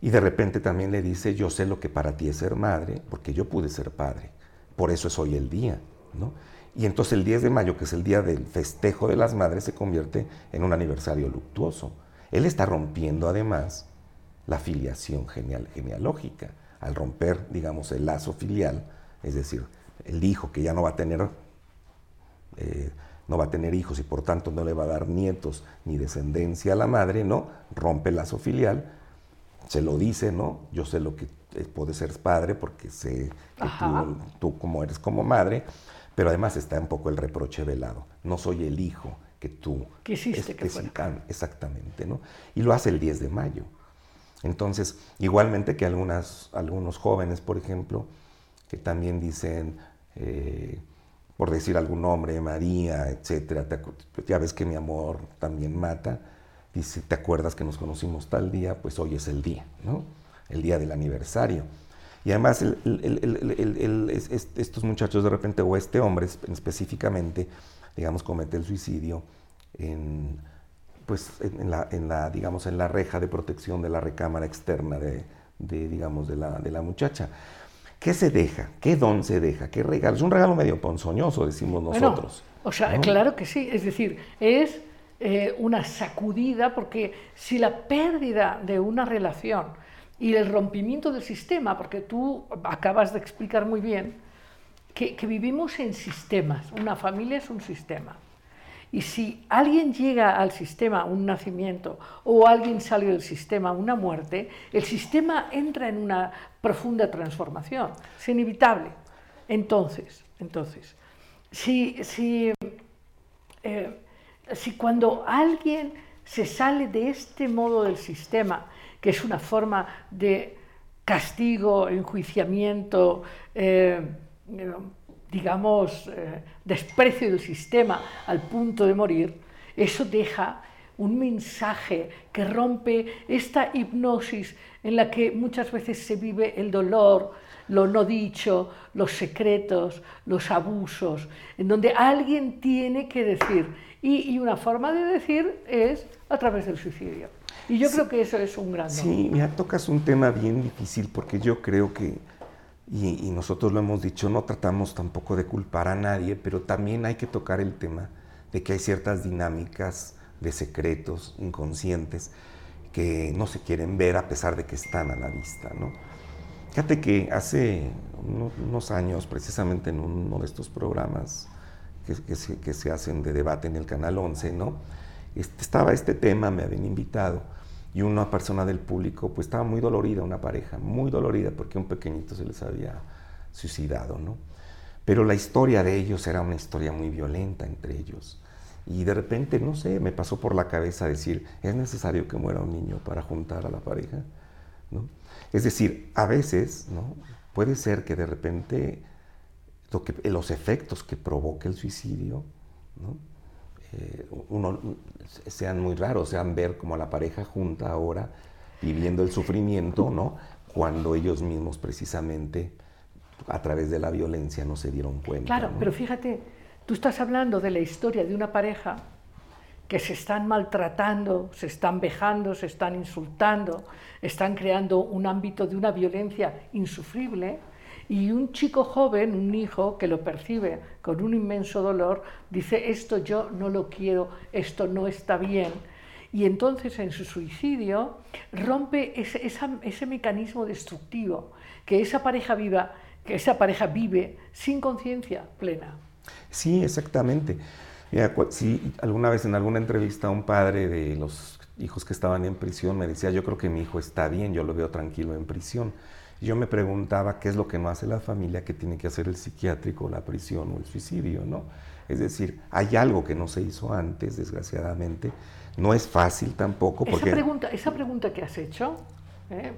[SPEAKER 2] Y de repente también le dice, yo sé lo que para ti es ser madre, porque yo pude ser padre, por eso es hoy el día, ¿no? Y entonces el 10 de mayo, que es el día del festejo de las madres, se convierte en un aniversario luctuoso. Él está rompiendo además la filiación genealógica, al romper, digamos, el lazo filial, es decir, el hijo que ya no va a tener, eh, no va a tener hijos y por tanto no le va a dar nietos ni descendencia a la madre, ¿no? Rompe el lazo filial, se lo dice, ¿no? Yo sé lo que eh, puede ser padre porque sé que tú, tú, como eres como madre, pero además está un poco el reproche velado. No soy el hijo que tú...
[SPEAKER 1] Quisiste que fuera.
[SPEAKER 2] Exactamente, ¿no? Y lo hace el 10 de mayo. Entonces, igualmente que algunas, algunos jóvenes, por ejemplo, que también dicen, eh, por decir algún nombre, María, etcétera, ya ves que mi amor también mata, dice, ¿te acuerdas que nos conocimos tal día? Pues hoy es el día, ¿no? El día del aniversario. Y además estos muchachos de repente, o este hombre específicamente, digamos, comete el suicidio en, pues, en, la, digamos, en la reja de protección de la recámara externa de, digamos, de la, de la muchacha. ¿Qué se deja? ¿Qué don se deja? ¿Qué regalo? Es un regalo medio ponzoñoso, decimos nosotros.
[SPEAKER 1] o sea, claro que sí. Es decir, es eh, una sacudida porque si la pérdida de una relación y el rompimiento del sistema, porque tú acabas de explicar muy bien que, que vivimos en sistemas, una familia es un sistema. Y si alguien llega al sistema, un nacimiento, o alguien sale del sistema, una muerte, el sistema entra en una profunda transformación. Es inevitable. Entonces, entonces si, si, eh, si cuando alguien se sale de este modo del sistema, que es una forma de castigo, enjuiciamiento, eh, digamos, eh, desprecio del sistema al punto de morir, eso deja un mensaje que rompe esta hipnosis en la que muchas veces se vive el dolor, lo no dicho, los secretos, los abusos, en donde alguien tiene que decir, y, una forma de decir es a través del suicidio. Y yo creo que eso es un gran...
[SPEAKER 2] Sí, me tocas un tema bien difícil porque yo creo que y, nosotros lo hemos dicho, no tratamos tampoco de culpar a nadie, pero también hay que tocar el tema de que hay ciertas dinámicas de secretos inconscientes que no se quieren ver a pesar de que están a la vista. ¿no? Fíjate que hace unos años, precisamente en uno de estos programas que, se, hacen de debate en el Canal 11, ¿no? Este, estaba este tema, me habían invitado y una persona del público pues estaba muy dolorida, una pareja, muy dolorida porque un pequeñito se les había suicidado, ¿no? Pero la historia de ellos era una historia muy violenta entre ellos. Y de repente, no sé, me pasó por la cabeza decir, ¿es necesario que muera un niño para juntar a la pareja? ¿No? Es decir, a veces, ¿no? Puede ser que de repente lo que, los efectos que provoque el suicidio. Eh, uno, sean muy raros, sean ver como la pareja junta ahora viviendo el sufrimiento, ¿no? Cuando ellos mismos precisamente a través de la violencia no se dieron cuenta.
[SPEAKER 1] Claro, pero fíjate, tú estás hablando de la historia de una pareja que se están maltratando, se están vejando, se están insultando, están creando un ámbito de una violencia insufrible y un chico joven, un hijo que lo percibe con un inmenso dolor, dice, esto yo no lo quiero, esto no está bien. Y entonces en su suicidio rompe ese, mecanismo destructivo, que esa pareja viva, que esa pareja vive sin conciencia plena.
[SPEAKER 2] Sí, exactamente. si alguna vez en alguna entrevista un padre de los hijos que estaban en prisión me decía, yo creo que mi hijo está bien, yo lo veo tranquilo en prisión yo me preguntaba qué es lo que no hace la familia que tiene que hacer el psiquiátrico, la prisión o el suicidio, ¿no? Es decir, hay algo que no se hizo antes, desgraciadamente. No es fácil tampoco. Porque...
[SPEAKER 1] Esa, pregunta, esa pregunta que has hecho, ¿eh?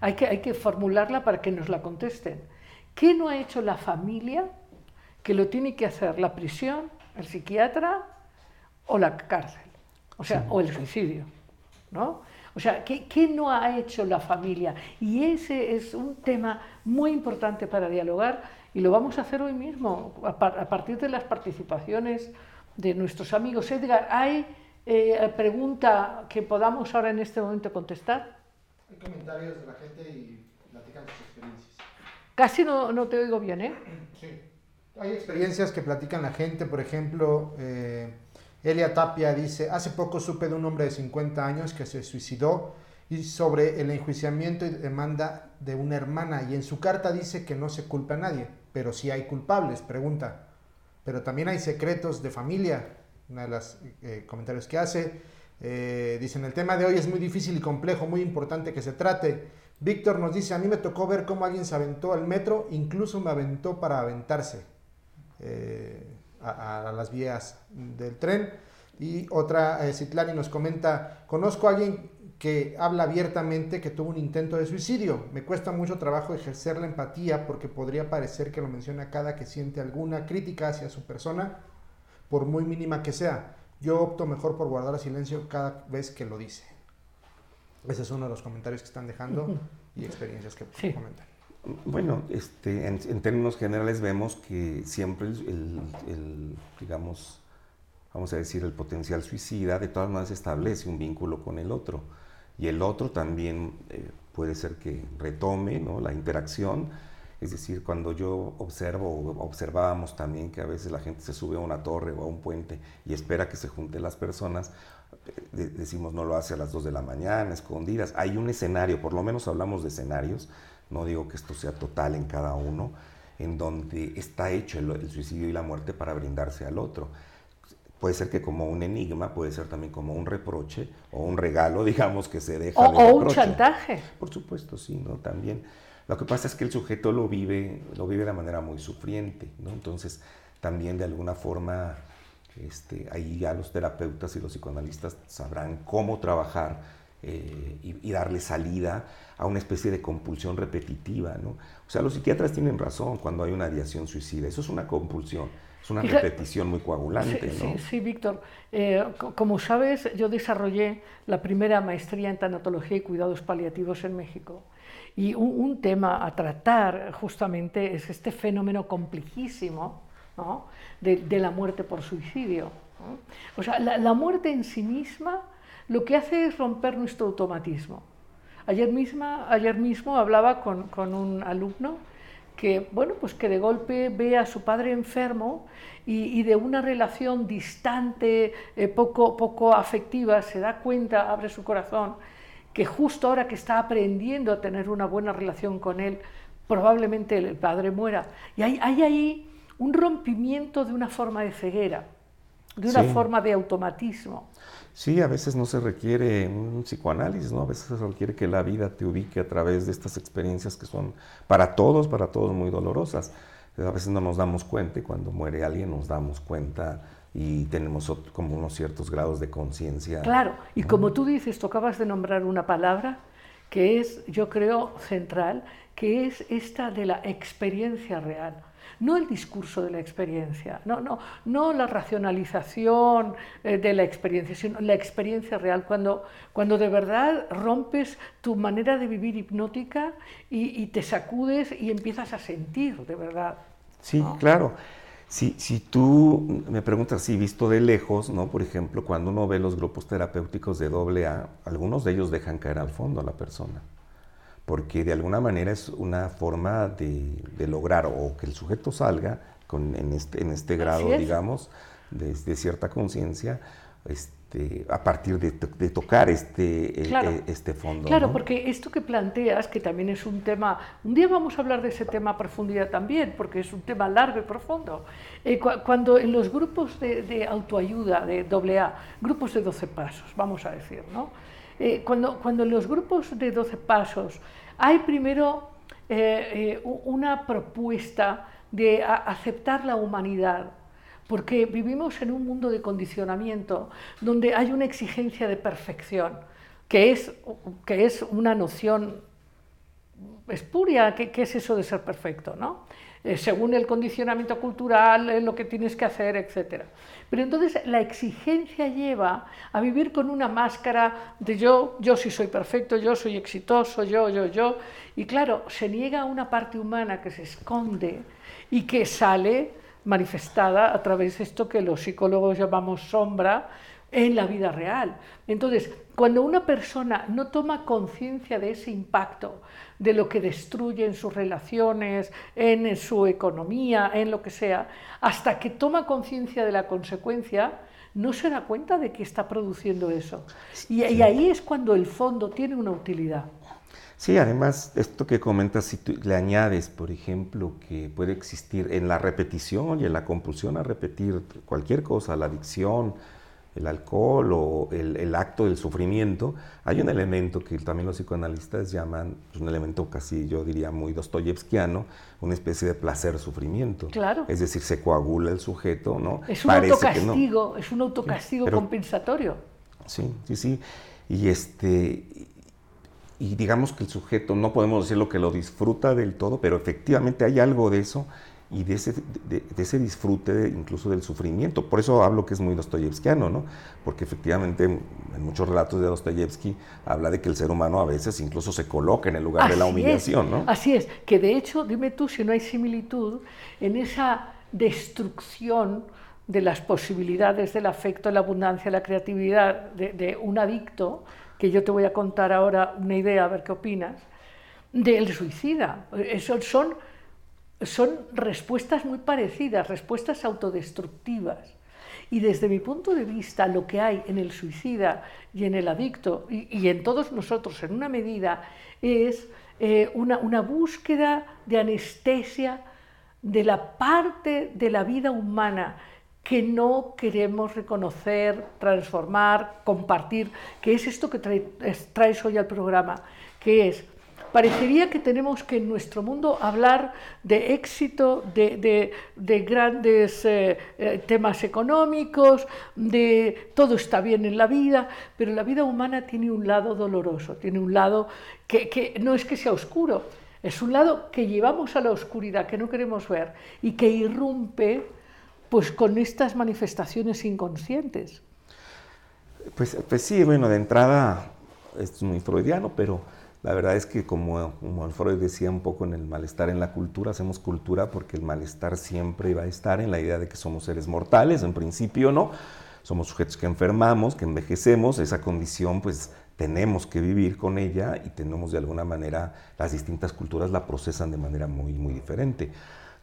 [SPEAKER 1] hay, que, hay que formularla para que nos la contesten. ¿Qué no ha hecho la familia que lo tiene que hacer la prisión, el psiquiatra o la cárcel? O sea, o el suicidio, ¿no? O sea, ¿qué, no ha hecho la familia? Y ese es un tema muy importante para dialogar y lo vamos a hacer hoy mismo, a, partir de las participaciones de nuestros amigos. Edgar, ¿hay eh, pregunta que podamos ahora en este momento contestar?
[SPEAKER 3] Hay comentarios de la gente y platican sus experiencias.
[SPEAKER 1] Casi no, no te oigo bien, ¿eh?
[SPEAKER 3] Sí. Hay experiencias que platican la gente, por ejemplo... Eh, Elia Tapia dice, hace poco supe de un hombre de 50 años que se suicidó y sobre el enjuiciamiento y demanda de una hermana y en su carta dice que no se culpa a nadie, pero sí hay culpables, pregunta. Pero también hay secretos de familia, una de los eh, comentarios que hace. Eh, dicen, el tema de hoy es muy difícil y complejo, muy importante que se trate, Víctor nos dice, a mí me tocó ver cómo alguien se aventó al metro, incluso me aventó para aventarse eh, a, las vías del tren. Y otra, eh, Citlani nos comenta, conozco a alguien que habla abiertamente que tuvo un intento de suicidio. Me cuesta mucho trabajo ejercer la empatía porque podría parecer que lo menciona cada que siente alguna crítica hacia su persona, por muy mínima que sea. Yo opto mejor por guardar silencio cada vez que lo dice. Ese es uno de los comentarios que están dejando y experiencias que comentan.
[SPEAKER 2] Bueno, este, en, términos generales vemos que siempre el, digamos, vamos a decir, el potencial suicida de todas maneras establece un vínculo con el otro y el otro también eh, puede ser que retome ¿no? la interacción. Es decir, cuando yo observo, observábamos también que a veces la gente se sube a una torre o a un puente y espera que se junten las personas, decimos no lo hace a las 2 de la mañana, escondidas. Hay un escenario, por lo menos hablamos de escenarios, no digo que esto sea total en cada uno, en donde está hecho el suicidio y la muerte para brindarse al otro puede ser que como un enigma, puede ser también como un reproche o un regalo, digamos, que se deja.
[SPEAKER 1] O, un chantaje.
[SPEAKER 2] Por supuesto, sí, ¿no? También. Lo que pasa es que el sujeto lo vive, lo vive de manera muy sufriente, ¿no? Entonces, también de alguna forma, este, ahí ya los terapeutas y los psicoanalistas sabrán cómo trabajar eh, y, darle salida a una especie de compulsión repetitiva, ¿no? O sea, los psiquiatras tienen razón cuando hay una ideación suicida, eso es una compulsión es una repetición muy coagulante,
[SPEAKER 1] sí, ¿no? Sí, Víctor. Eh, como sabes, yo desarrollé la primera maestría en tanatología y cuidados paliativos en México. Y un, tema a tratar justamente es este fenómeno complejísimo ¿no? de, la muerte por suicidio. O sea, la, muerte en sí misma lo que hace es romper nuestro automatismo. Ayer, misma, ayer mismo hablaba con, con un alumno que, bueno, pues que de golpe ve a su padre enfermo y, de una relación distante, eh, poco, poco afectiva, se da cuenta, abre su corazón, que justo ahora que está aprendiendo a tener una buena relación con él, probablemente el padre muera. Y hay, hay ahí un rompimiento de una forma de ceguera, de una forma de automatismo.
[SPEAKER 2] Sí, a veces no se requiere un psicoanálisis, ¿no? A veces se requiere que la vida te ubique a través de estas experiencias que son para todos, para todos muy dolorosas. A veces no nos damos cuenta y cuando muere alguien nos damos cuenta y tenemos como unos ciertos grados de conciencia.
[SPEAKER 1] Claro, y como tú dices, tú acabas de nombrar una palabra que es, yo creo, central, que es esta de la experiencia real no el discurso de la experiencia, no, no, no la racionalización eh, de la experiencia, sino la experiencia real, cuando, cuando de verdad rompes tu manera de vivir hipnótica y, te sacudes y empiezas a sentir de verdad.
[SPEAKER 2] Sí, claro. Si, si, tú me preguntas si visto de lejos, ¿no? Por ejemplo, cuando uno ve los grupos terapéuticos de AA, algunos de ellos dejan caer al fondo a la persona porque de alguna manera es una forma de, lograr o que el sujeto salga con, en, este, en este grado, digamos, de, cierta conciencia, este, a partir de, tocar este, eh, eh, este fondo.
[SPEAKER 1] Claro, porque esto que planteas, que también es un tema, un día vamos a hablar de ese tema a profundidad también, porque es un tema largo y profundo. Eh, cuando en los grupos de, autoayuda, de AA, grupos de 12 pasos, vamos a decir, ¿no? Eh, cuando, cuando los grupos de 12 pasos hay primero eh, eh, una propuesta de aceptar la humanidad, porque vivimos en un mundo de condicionamiento donde hay una exigencia de perfección, que es, que es una noción espuria, ¿qué, ¿qué, es eso de ser perfecto? ¿no? Según el condicionamiento cultural, lo que tienes que hacer, etc. Pero entonces la exigencia lleva a vivir con una máscara de yo, yo sí soy perfecto, yo soy exitoso, yo, yo, yo. Y claro, se niega una parte humana que se esconde y que sale manifestada a través de esto que los psicólogos llamamos sombra en la vida real. Entonces, cuando una persona no toma conciencia de ese impacto, de lo que destruye en sus relaciones, en su economía, en lo que sea, hasta que toma conciencia de la consecuencia, no se da cuenta de que está produciendo eso. Y, ahí es cuando el fondo tiene una utilidad.
[SPEAKER 2] Sí, además, esto que comentas, si tú le añades, por ejemplo, que puede existir en la repetición y en la compulsión a repetir cualquier cosa, la adicción, el alcohol o el, acto del sufrimiento, hay un elemento que también los psicoanalistas llaman, pues, un elemento casi yo diría muy dostoyevskiano, una especie de placer-sufrimiento.
[SPEAKER 1] Claro.
[SPEAKER 2] Es decir, se coagula el sujeto, ¿no?
[SPEAKER 1] Es un autocastigo, es un autocastigo compensatorio.
[SPEAKER 2] Sí, sí, sí. Y este y digamos que el sujeto, no podemos decir lo que lo disfruta del todo, pero efectivamente hay algo de eso y de ese, de, ese disfrute incluso del sufrimiento. Por eso hablo que es muy dostoyevskiano, ¿no? Porque efectivamente en muchos relatos de Dostoyevsky habla de que el ser humano a veces incluso se coloca en el lugar de la humillación, ¿no?
[SPEAKER 1] Así es, que de hecho, dime tú si no hay similitud en esa destrucción de las posibilidades del afecto, la abundancia, la creatividad de, de un adicto, que yo te voy a contar ahora una idea, a ver qué opinas, del suicida. Eso son son respuestas muy parecidas, respuestas autodestructivas. Y desde mi punto de vista, lo que hay en el suicida y en el adicto, y, en todos nosotros en una medida, es eh, una, una búsqueda de anestesia de la parte de la vida humana que no queremos reconocer, transformar, compartir, que es esto que traes hoy al programa, que es Parecería que tenemos que en nuestro mundo hablar de éxito, de, grandes eh, eh, temas económicos, de todo está bien en la vida, pero la vida humana tiene un lado doloroso, tiene un lado que, que no es que sea oscuro, es un lado que llevamos a la oscuridad, que no queremos ver y que irrumpe pues con estas manifestaciones inconscientes.
[SPEAKER 2] Pues, pues sí, bueno, de entrada es muy freudiano, pero la verdad es que como, como decía un poco en el malestar en la cultura, hacemos cultura porque el malestar siempre va a estar en la idea de que somos seres mortales, en principio no, somos sujetos que enfermamos, que envejecemos, esa condición pues tenemos que vivir con ella y tenemos de alguna manera, las distintas culturas la procesan de manera muy, muy diferente.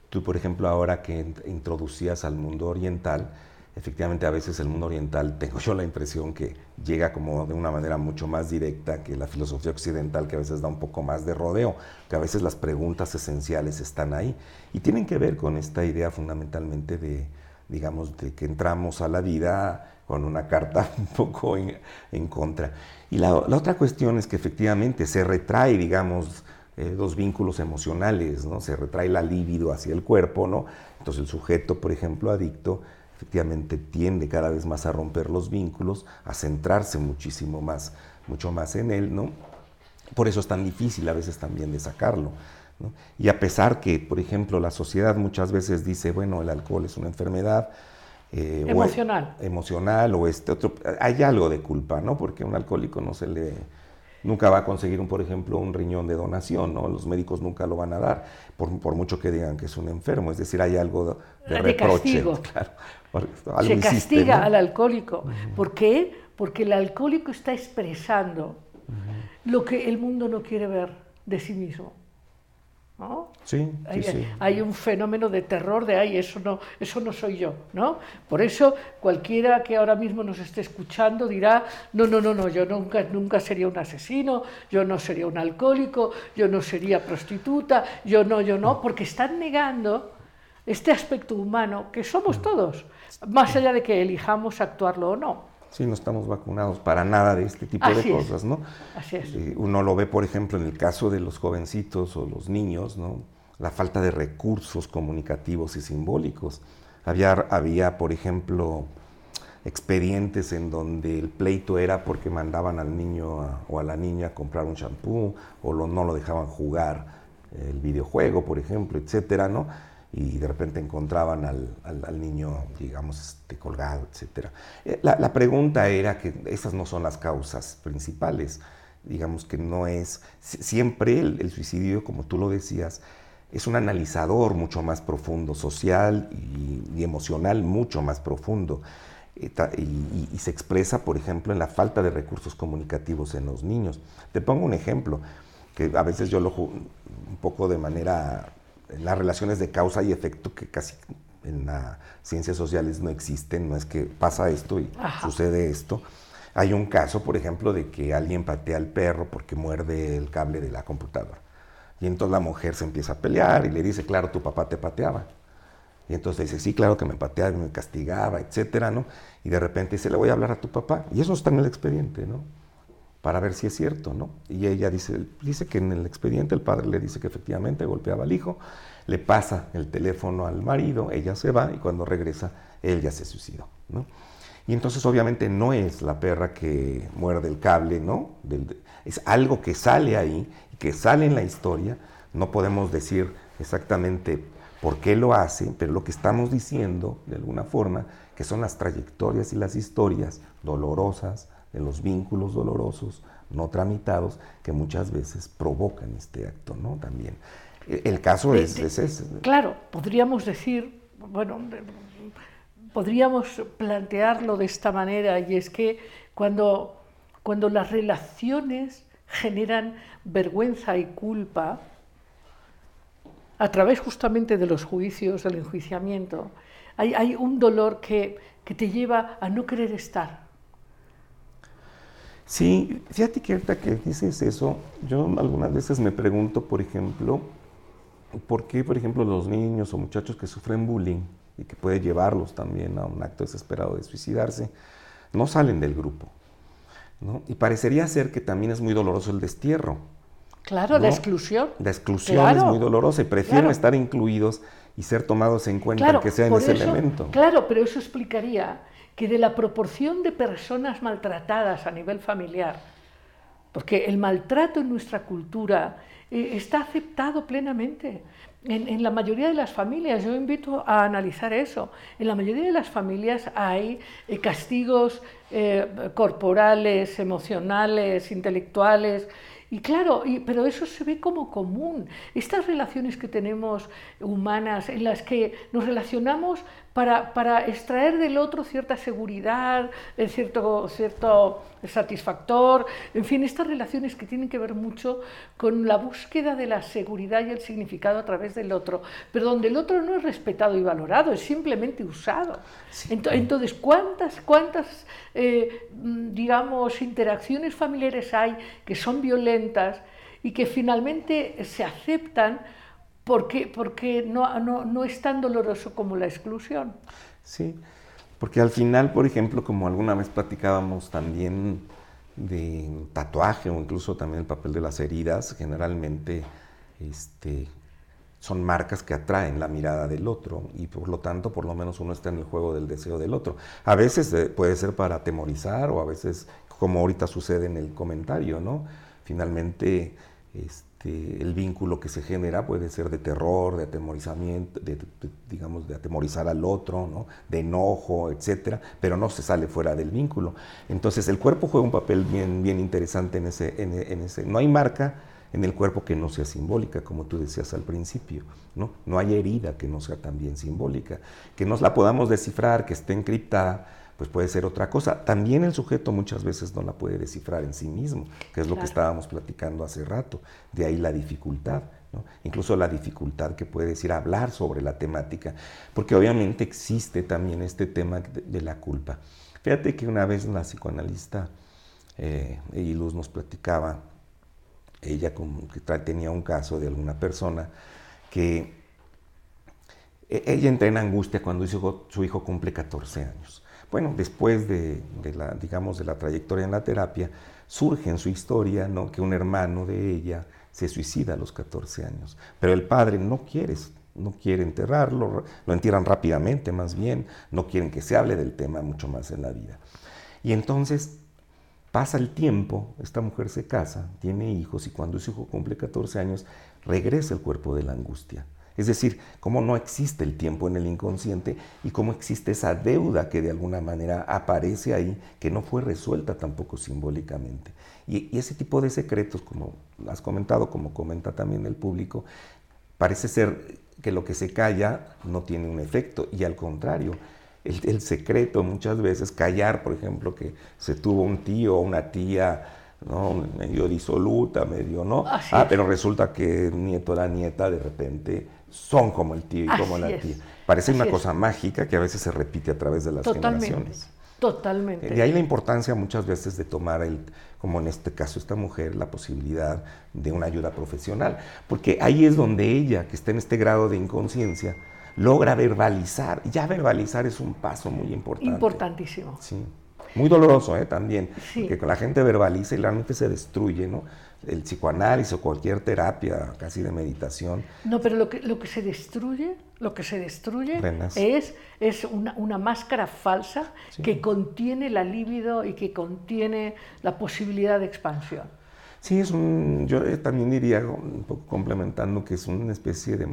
[SPEAKER 2] Tú, por ejemplo, ahora que introducías al mundo oriental, efectivamente a veces el mundo oriental, tengo yo la impresión que llega como de una manera mucho más directa que la filosofía occidental, que a veces da un poco más de rodeo, que a veces las preguntas esenciales están ahí y tienen que ver con esta idea fundamentalmente de, digamos, de que entramos a la vida con una carta un poco en, contra. Y la, otra cuestión es que efectivamente se retrae, digamos, eh, dos vínculos emocionales, ¿no? Se retrae la libido hacia el cuerpo, ¿no? Entonces el sujeto, por ejemplo, adicto, efectivamente tiende cada vez más a romper los vínculos, a centrarse muchísimo más, mucho más en él, ¿no? Por eso es tan difícil a veces también de sacarlo. Y a pesar que, por ejemplo, la sociedad muchas veces dice, bueno, el alcohol es una enfermedad,
[SPEAKER 1] eh, emocional.
[SPEAKER 2] O, emocional o este otro, hay algo de culpa, ¿no? Porque a un alcohólico no se le, nunca va a conseguir, un, por ejemplo, un riñón de donación, ¿no? Los médicos nunca lo van a dar, por, mucho que digan que es un enfermo, es decir, hay algo de, reproche.
[SPEAKER 1] Claro, se castiga al alcohólico. ¿Por qué? Porque el alcohólico está expresando lo que el mundo no quiere ver de sí mismo. ¿No?
[SPEAKER 2] Sí,
[SPEAKER 1] hay,
[SPEAKER 2] sí,
[SPEAKER 1] hay, un fenómeno de terror de, ay, eso no, eso no soy yo, ¿no? Por eso cualquiera que ahora mismo nos esté escuchando dirá, no, no, no, no, yo nunca, nunca sería un asesino, yo no sería un alcohólico, yo no sería prostituta, yo no, yo no, porque están negando este aspecto humano que somos todos, más allá de que elijamos actuarlo o no.
[SPEAKER 2] Sí, no estamos vacunados para nada de este tipo de cosas, ¿no?
[SPEAKER 1] Así es.
[SPEAKER 2] Eh, uno lo ve, por ejemplo, en el caso de los jovencitos o los niños, ¿no? La falta de recursos comunicativos y simbólicos. Había, había por ejemplo, expedientes en donde el pleito era porque mandaban al niño o a la niña a comprar un champú o no lo dejaban jugar el videojuego, por ejemplo, etcétera, ¿no? Y de repente encontraban al, al, niño, digamos, este, colgado, etc. Eh, la, la, pregunta era que esas no son las causas principales, digamos que no es, siempre el, suicidio, como tú lo decías, es un analizador mucho más profundo, social y, emocional mucho más profundo. Eh, y, y, se expresa, por ejemplo, en la falta de recursos comunicativos en los niños. Te pongo un ejemplo, que a veces yo lo un poco de manera las relaciones de causa y efecto que casi en las ciencias sociales no existen, no es que pasa esto y sucede esto. Hay un caso, por ejemplo, de que alguien patea al perro porque muerde el cable de la computadora. Y entonces la mujer se empieza a pelear y le dice, claro, tu papá te pateaba. Y entonces dice, sí, claro que me pateaba, me castigaba, etcétera, ¿no? Y de repente dice, le voy a hablar a tu papá. Y eso está en el expediente, ¿no? Para ver si es cierto, ¿no? Y ella dice, dice que en el expediente el padre le dice que efectivamente golpeaba al hijo, le pasa el teléfono al marido, ella se va y cuando regresa, él ya se suicidó, ¿no? Y entonces obviamente no es la perra que muerde el cable, ¿no? es algo que sale ahí, que sale en la historia. No podemos decir exactamente por qué lo hace, pero lo que estamos diciendo, de alguna forma, que son las trayectorias y las historias dolorosas, de los vínculos dolorosos, no tramitados, que muchas veces provocan este acto, ¿no? También. E, el caso es, es ese.
[SPEAKER 1] Claro, podríamos decir, bueno, podríamos plantearlo de esta manera, y es que cuando, cuando las relaciones generan vergüenza y culpa, a través justamente de los juicios, del enjuiciamiento, hay, hay un dolor que, que, te lleva a no querer estar.
[SPEAKER 2] Sí, fíjate que ahorita que dices eso, yo algunas veces me pregunto, por ejemplo, ¿por qué, por ejemplo, los niños o muchachos que sufren bullying, y que puede llevarlos también a un acto desesperado de suicidarse, no salen del grupo. ¿no? Y parecería ser que también es muy doloroso el destierro.
[SPEAKER 1] Claro, la exclusión.
[SPEAKER 2] La exclusión es muy dolorosa y prefieren estar incluidos y ser tomados en cuenta que sea en ese elemento.
[SPEAKER 1] Claro, pero eso explicaría que de la proporción de personas maltratadas a nivel familiar, porque el maltrato en nuestra cultura eh, está aceptado plenamente. En, la mayoría de las familias, yo invito a analizar eso, en la mayoría de las familias hay eh, castigos eh, corporales, emocionales, intelectuales, y claro, pero eso se ve como común. Estas relaciones que tenemos humanas, en las que nos relacionamos para, para extraer del otro cierta seguridad, eh, cierto, cierto satisfactor, en fin, estas relaciones que tienen que ver mucho con la búsqueda de la seguridad y el significado a través del otro, pero donde el otro no es respetado y valorado, es simplemente usado. Entonces, ¿cuántas, cuántas eh, digamos, interacciones familiares hay que son violentas y que finalmente se aceptan porque, porque no, no, no es tan doloroso como la exclusión?
[SPEAKER 2] Sí, porque al final, por ejemplo, como alguna vez platicábamos también de tatuaje o incluso también el papel de las heridas, generalmente este, son marcas que atraen la mirada del otro y por lo tanto por lo menos uno está en el juego del deseo del otro. A veces eh, puede ser para atemorizar o a veces como ahorita sucede en el comentario, ¿no? Finalmente este, el vínculo que se genera puede ser de terror, de atemorizamiento, de, digamos de atemorizar al otro, de enojo, etcétera, pero no se sale fuera del vínculo. Entonces el cuerpo juega un papel bien, bien interesante en ese, en ese. No hay marca en el cuerpo que no sea simbólica, como tú decías al principio. ¿no? no hay herida que no sea también simbólica. Que nos la podamos descifrar, que esté encriptada, pues puede ser otra cosa. También el sujeto muchas veces no la puede descifrar en sí mismo, que es lo que estábamos platicando hace rato. De ahí la dificultad. ¿no? Incluso la dificultad que puede decir hablar sobre la temática, porque obviamente existe también este tema de, la culpa. Fíjate que una vez la psicoanalista eh, Luz nos platicaba ella como que tenía un caso de alguna persona que e, ella entra en angustia cuando su hijo, cumple 14 años. Bueno, después de, la, digamos, de la trayectoria en la terapia, surge en su historia ¿no? que un hermano de ella se suicida a los 14 años, pero el padre no quiere, no quiere enterrarlo, lo entierran rápidamente más bien, no quieren que se hable del tema mucho más en la vida. Y entonces Pasa el tiempo, esta mujer se casa, tiene hijos y cuando su hijo cumple 14 años, regresa el cuerpo de la angustia. Es decir, cómo no existe el tiempo en el inconsciente y cómo existe esa deuda que de alguna manera aparece ahí, que no fue resuelta tampoco simbólicamente. Y, ese tipo de secretos, como has comentado, como comenta también el público, parece ser que lo que se calla no tiene un efecto y al contrario, el, secreto muchas veces, callar, por ejemplo, que se tuvo un tío o una tía ¿no? medio disoluta, medio, ¿no? ah, pero resulta que el nieto o la nieta de repente son como el tío y como la tía. Parece una cosa mágica que a veces se repite a través de las generaciones.
[SPEAKER 1] Totalmente.
[SPEAKER 2] De ahí la importancia muchas veces de tomar el, como en este caso esta mujer, la posibilidad de una ayuda profesional, porque ahí es donde ella, que está en este grado de inconsciencia, logra verbalizar. Ya verbalizar es un paso muy importante.
[SPEAKER 1] Importantísimo.
[SPEAKER 2] Sí. Muy doloroso ¿eh? también, sí. que la gente verbaliza y realmente se destruye, ¿no? El psicoanálisis o cualquier terapia casi de meditación.
[SPEAKER 1] No, pero lo que, lo que se destruye, lo que se destruye es, es una, una, máscara falsa sí. que contiene la libido y que contiene la posibilidad de expansión.
[SPEAKER 2] Sí, es un, yo también diría, un poco complementando, que es una especie de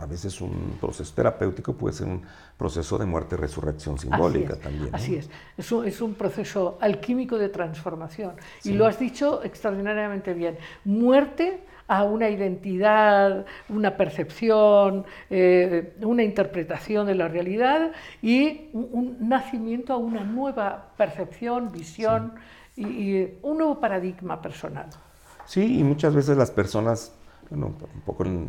[SPEAKER 2] a veces un proceso terapéutico puede ser un proceso de muerte-resurrección simbólica
[SPEAKER 1] así
[SPEAKER 2] también. ¿no?
[SPEAKER 1] Así es, es un, es un, proceso alquímico de transformación. Sí. Y lo has dicho extraordinariamente bien. Muerte a una identidad, una percepción, eh, una interpretación de la realidad y un, un, nacimiento a una nueva percepción, visión sí. y, y un nuevo paradigma personal.
[SPEAKER 2] Sí, y muchas veces las personas bueno, un poco en,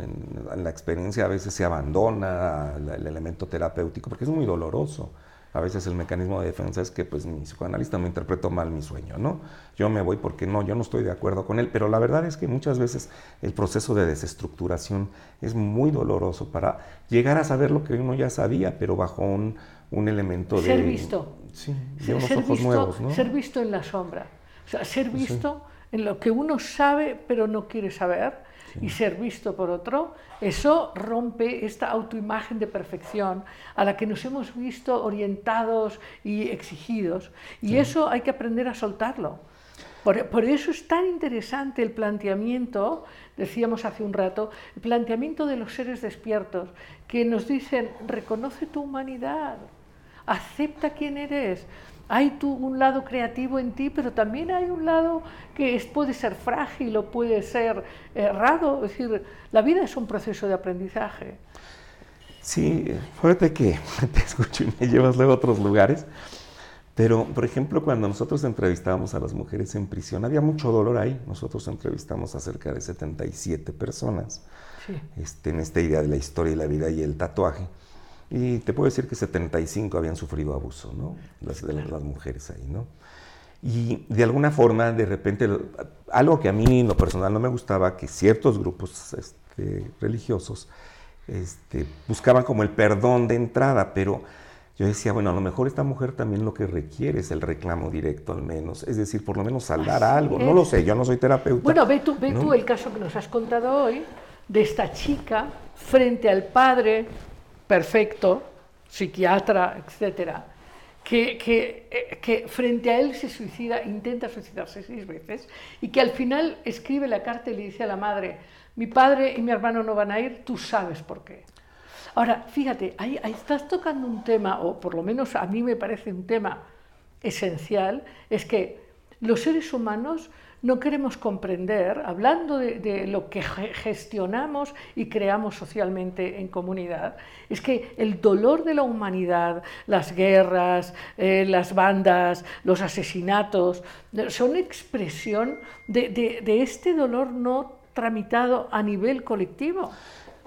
[SPEAKER 2] la experiencia a veces se abandona el, el, elemento terapéutico porque es muy doloroso. A veces el mecanismo de defensa es que pues mi psicoanalista me interpretó mal mi sueño, ¿no? Yo me voy porque no, yo no estoy de acuerdo con él, pero la verdad es que muchas veces el proceso de desestructuración es muy doloroso para llegar a saber lo que uno ya sabía, pero bajo un, un elemento
[SPEAKER 1] ser
[SPEAKER 2] de...
[SPEAKER 1] Visto.
[SPEAKER 2] Sí, de ser,
[SPEAKER 1] unos
[SPEAKER 2] ser
[SPEAKER 1] ojos
[SPEAKER 2] visto, nuevos, ¿no?
[SPEAKER 1] Ser visto en la sombra. O sea, ser visto sí. en lo que uno sabe pero no quiere saber sí. y ser visto por otro, eso rompe esta autoimagen de perfección a la que nos hemos visto orientados y exigidos. Y sí. eso hay que aprender a soltarlo. Por, por, eso es tan interesante el planteamiento, decíamos hace un rato, el planteamiento de los seres despiertos, que nos dicen, reconoce tu humanidad, acepta quién eres, hay tú un lado creativo en ti, pero también hay un lado que es, puede ser frágil o puede ser errado. Es decir, la vida es un proceso de aprendizaje.
[SPEAKER 2] Sí, fíjate que te escucho y me llevas luego a otros lugares. Pero, por ejemplo, cuando nosotros entrevistábamos a las mujeres en prisión, había mucho dolor ahí. Nosotros entrevistamos a cerca de 77 personas sí. este, en esta idea de la historia y la vida y el tatuaje. Y te puedo decir que 75 habían sufrido abuso, ¿no? Las, de las mujeres ahí, ¿no? Y de alguna forma, de repente, algo que a mí en lo personal no me gustaba, que ciertos grupos este, religiosos este, buscaban como el perdón de entrada, pero yo decía, bueno, a lo mejor esta mujer también lo que requiere es el reclamo directo al menos, es decir, por lo menos saldar Así algo, es. no lo sé, yo no soy terapeuta.
[SPEAKER 1] Bueno, ve tú, ve ¿no? tú el caso que nos has contado hoy de esta chica frente al padre perfecto, psiquiatra, etcétera, que, que, eh, que, frente a él se suicida, intenta suicidarse seis veces y que al final escribe la carta y le dice a la madre, mi padre y mi hermano no van a ir, tú sabes por qué. Ahora, fíjate, ahí, ahí estás tocando un tema, o por lo menos a mí me parece un tema esencial, es que los seres humanos no queremos comprender, hablando de, lo que gestionamos y creamos socialmente en comunidad, es que el dolor de la humanidad, las guerras, eh, las bandas, los asesinatos, son expresión de este dolor no tramitado a nivel colectivo.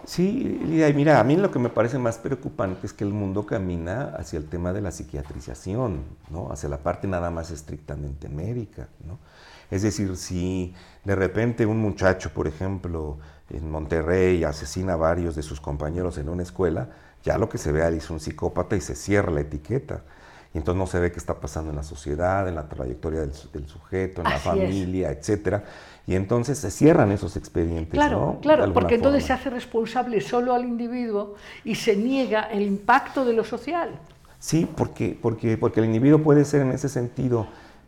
[SPEAKER 2] Sí, y mira, a mí lo que me parece más preocupante es que el mundo camina hacia el tema de la psiquiatrización, ¿no? hacia la parte nada más estrictamente médica. ¿no? Es decir, si de repente un muchacho, por ejemplo, en Monterrey asesina a varios de sus compañeros en una escuela, ya lo que se ve ahí es un psicópata y se cierra la etiqueta. Y entonces no se ve qué está pasando en la sociedad, en la trayectoria del, del sujeto, en Así la familia, es. etcétera. Y entonces se cierran esos expedientes.
[SPEAKER 1] Claro,
[SPEAKER 2] ¿no?
[SPEAKER 1] claro, porque forma. entonces se hace responsable solo al individuo y se niega el impacto de lo social.
[SPEAKER 2] Sí, porque, porque, porque el individuo puede ser en ese sentido...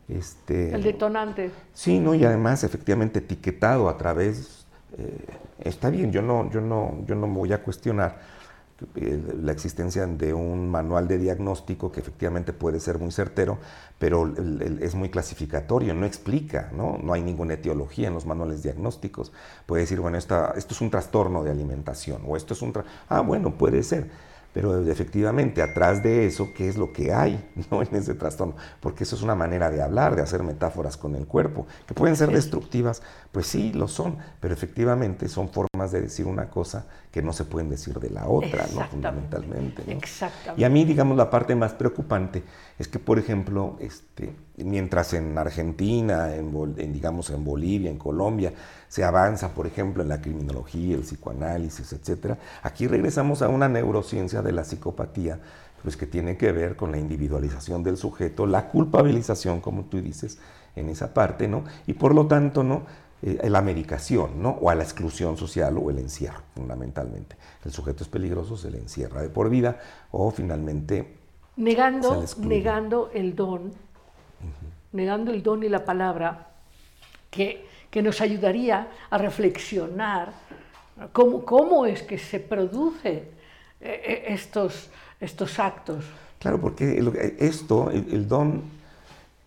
[SPEAKER 2] Este,
[SPEAKER 1] el detonante.
[SPEAKER 2] Sí, ¿no? y además efectivamente etiquetado a través... Eh, está bien, yo no, yo, no, yo no voy a cuestionar la existencia de un manual de diagnóstico que efectivamente puede ser muy certero, pero es muy clasificatorio, no explica, ¿no? no hay ninguna etiología en los manuales diagnósticos. Puede decir, bueno, esta, esto es un trastorno de alimentación o esto es un... Ah, bueno, puede ser, pero efectivamente atrás de eso, ¿qué es lo que hay ¿no? en ese trastorno? Porque eso es una manera de hablar, de hacer metáforas con el cuerpo, que pueden ser destructivas, pues sí, lo son, pero efectivamente son formas de decir una cosa que no se pueden decir de la otra, ¿no? Fundamentalmente.
[SPEAKER 1] Exactamente.
[SPEAKER 2] Y a mí, digamos, la parte más preocupante es que, por ejemplo, este, mientras en Argentina, en, digamos, en Bolivia, en Colombia, se avanza, por ejemplo, en la criminología, el psicoanálisis, etcétera, aquí regresamos a una neurociencia de la psicopatía, pues que tiene que ver con la individualización del sujeto, la culpabilización, como tú dices, en esa parte, ¿no? Y por lo tanto, ¿no? Eh, la medicación, ¿no? O a la exclusión social o el encierro, fundamentalmente. El sujeto es peligroso, se le encierra de por vida o finalmente...
[SPEAKER 1] Negando, negando el don, negando el don y la palabra que, que nos ayudaría a reflexionar cómo, cómo es que se producen eh, eh, estos, estos actos.
[SPEAKER 2] Claro, porque esto, el don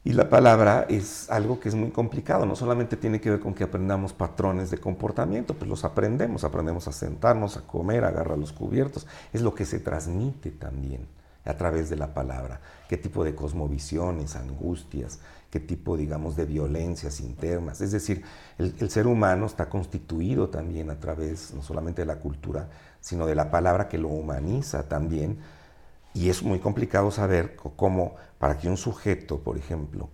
[SPEAKER 2] y la palabra es algo que es muy complicado, no solamente tiene que ver con que aprendamos patrones de comportamiento, pues los aprendemos, aprendemos a sentarnos, a comer, a agarrar los cubiertos, es lo que se transmite también a través de la palabra, qué tipo de cosmovisiones, angustias, qué tipo, digamos, de violencias internas. Es decir, el, el ser humano está constituido también a través no solamente de la cultura, sino de la palabra que lo humaniza también y es muy complicado saber cómo, para que un sujeto, por ejemplo,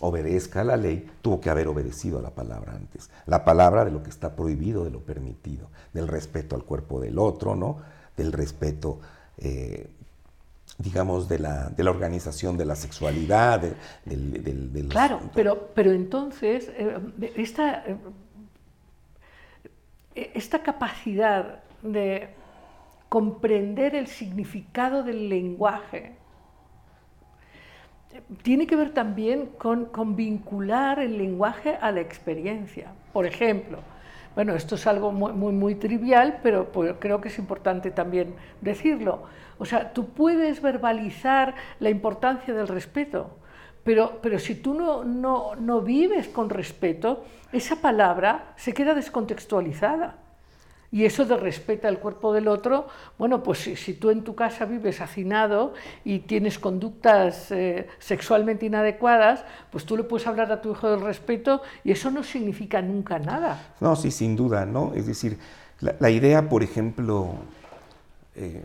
[SPEAKER 2] obedezca a la ley, tuvo que haber obedecido a la palabra antes. La palabra de lo que está prohibido, de lo permitido, del respeto al cuerpo del otro, ¿no? Del respeto, eh, digamos, de la, de la, organización de la sexualidad, del...
[SPEAKER 1] claro, pero, pero entonces, eh, esta, eh, esta capacidad de comprender el significado del lenguaje. Tiene que ver también con, vincular el lenguaje a la experiencia. Por ejemplo, bueno, esto es algo muy, muy, trivial, pero creo que es importante también decirlo. O sea, tú puedes verbalizar la importancia del respeto, pero, pero si tú no, no, no vives con respeto, esa palabra se queda descontextualizada. Y eso de respeta el cuerpo del otro, bueno, pues si, tú en tu casa vives hacinado y tienes conductas eh, sexualmente inadecuadas, pues tú le puedes hablar a tu hijo del respeto y eso no significa nunca nada.
[SPEAKER 2] No, sí, sin duda, ¿no? Es decir, la, idea, por ejemplo, eh,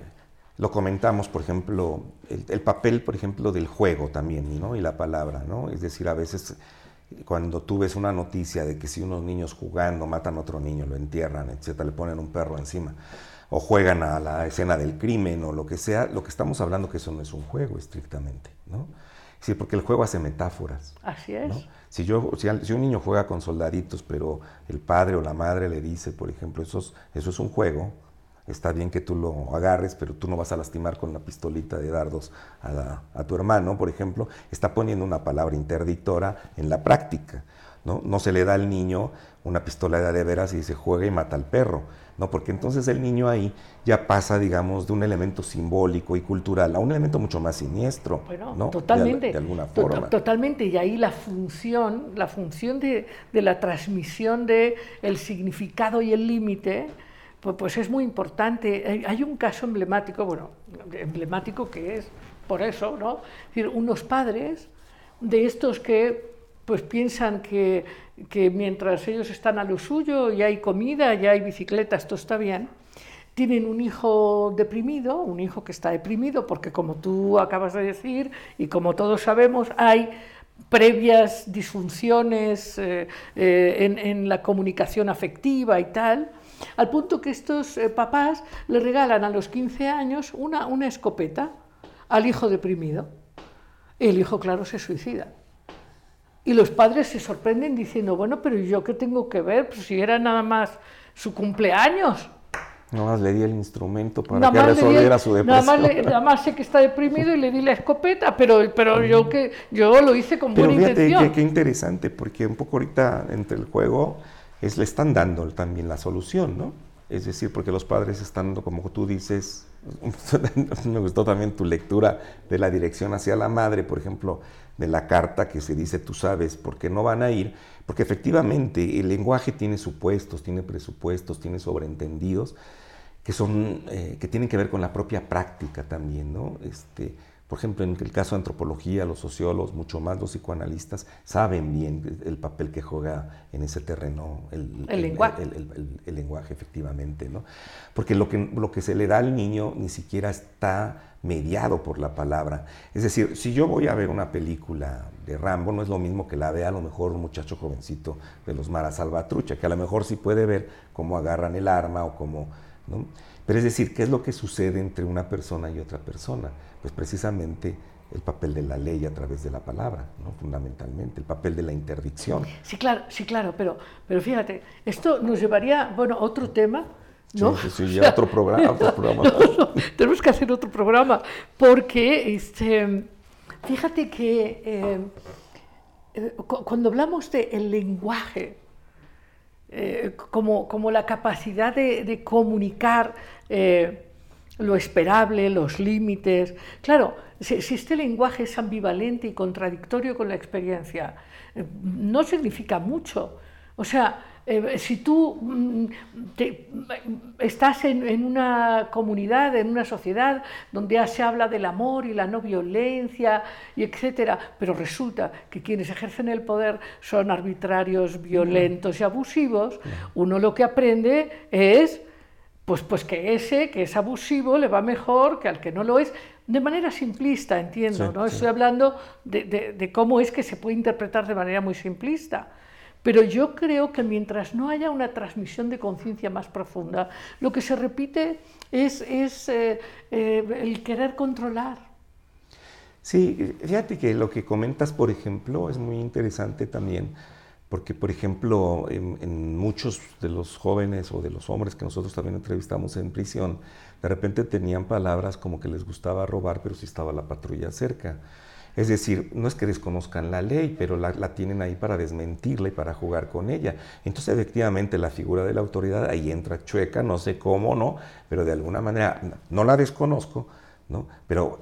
[SPEAKER 2] lo comentamos, por ejemplo, el, el, papel, por ejemplo, del juego también, ¿no? Y la palabra, ¿no? Es decir, a veces cuando tú ves una noticia de que si unos niños jugando matan a otro niño, lo entierran, etcétera, le ponen un perro encima, o juegan a la escena del crimen o lo que sea, lo que estamos hablando que eso no es un juego estrictamente, ¿no? Sí, porque el juego hace metáforas.
[SPEAKER 1] Así es.
[SPEAKER 2] Si, yo, si, un niño juega con soldaditos, pero el padre o la madre le dice, por ejemplo, eso eso es un juego, está bien que tú lo agarres, pero tú no vas a lastimar con una pistolita de dardos a, tu hermano, por ejemplo, está poniendo una palabra interdictora en la práctica. ¿no? no se le da al niño una pistola de veras y dice juega y mata al perro, ¿no? porque entonces el niño ahí ya pasa, digamos, de un elemento simbólico y cultural a un elemento mucho más siniestro, ¿no?
[SPEAKER 1] Totalmente.
[SPEAKER 2] De, alguna forma.
[SPEAKER 1] Totalmente, y ahí la función, la función de, de la transmisión de el significado y el límite, pues, es muy importante. Hay un caso emblemático, bueno, emblemático que es por eso, ¿no? Es decir, unos padres de estos que pues piensan que, que mientras ellos están a lo suyo y hay comida, ya hay bicicleta, esto está bien, tienen un hijo deprimido, un hijo que está deprimido, porque como tú acabas de decir y como todos sabemos, hay previas disfunciones eh, eh, en, la comunicación afectiva y tal, al punto que estos eh, papás le regalan a los 15 años una, una escopeta al hijo deprimido. El hijo, claro, se suicida. Y los padres se sorprenden diciendo, bueno, pero ¿yo qué tengo que ver? Pues si era nada más su cumpleaños.
[SPEAKER 2] Nada más le di el instrumento para que resolviera su depresión.
[SPEAKER 1] Nada más, sé que está deprimido y le di la escopeta, pero, pero yo que yo lo hice con buena intención.
[SPEAKER 2] Qué, qué interesante, porque un poco ahorita entre el juego le están dando también la solución, ¿no? Es decir, porque los padres están, como tú dices, me gustó también tu lectura de la dirección hacia la madre, por ejemplo, de la carta que se dice, tú sabes por qué no van a ir, porque efectivamente el lenguaje tiene supuestos, tiene presupuestos, tiene sobreentendidos, que, son, eh, que tienen que ver con la propia práctica también, ¿no? Este, Por ejemplo, en el caso de antropología, los sociólogos, mucho más los psicoanalistas, saben bien el papel que juega en ese terreno
[SPEAKER 1] el, lenguaje.
[SPEAKER 2] El, lenguaje, efectivamente. ¿no? Porque lo que, lo que se le da al niño ni siquiera está mediado por la palabra. Es decir, si yo voy a ver una película de Rambo, no es lo mismo que la vea a lo mejor un muchacho jovencito de los Mara Salvatrucha, que a lo mejor sí puede ver cómo agarran el arma o cómo... ¿no? Pero es decir, ¿qué es lo que sucede entre una persona y otra persona? Pues precisamente el papel de la ley a través de la palabra, ¿no? fundamentalmente, el papel de la interdicción.
[SPEAKER 1] Sí, claro, sí, claro, pero, pero fíjate, esto nos llevaría, bueno, a otro tema, ¿no?
[SPEAKER 2] Sí, sí, sí otro programa. Otro programa.
[SPEAKER 1] tenemos que hacer otro programa, porque este, fíjate que eh, eh, cuando hablamos del el lenguaje, eh, como, como, la capacidad de, comunicar lo esperable, los límites. Claro, si, este lenguaje es ambivalente y contradictorio con la experiencia, eh, no significa mucho. O sea, eh, si tú mm, estás en, una comunidad, en una sociedad donde se habla del amor y la no violencia y etcétera, pero resulta que quienes ejercen el poder son arbitrarios, violentos y abusivos, uno lo que aprende es pues, pues que ese que es abusivo le va mejor que al que no lo es, de manera simplista, entiendo, ¿no? Estoy hablando de cómo es que se puede interpretar de manera muy simplista. Pero yo creo que mientras no haya una transmisión de conciencia más profunda, lo que se repite es, eh, eh, el querer controlar.
[SPEAKER 2] Sí, fíjate que lo que comentas, por ejemplo, es muy interesante también, porque, por ejemplo, en, muchos de los jóvenes o de los hombres que nosotros también entrevistamos en prisión, de repente tenían palabras como que les gustaba robar, pero si estaba la patrulla cerca es decir, no es que desconozcan la ley, pero la, tienen ahí para desmentirla y para jugar con ella. Entonces, efectivamente, la figura de la autoridad ahí entra chueca, no sé cómo, ¿no? Pero de alguna manera, no la desconozco, ¿no? Pero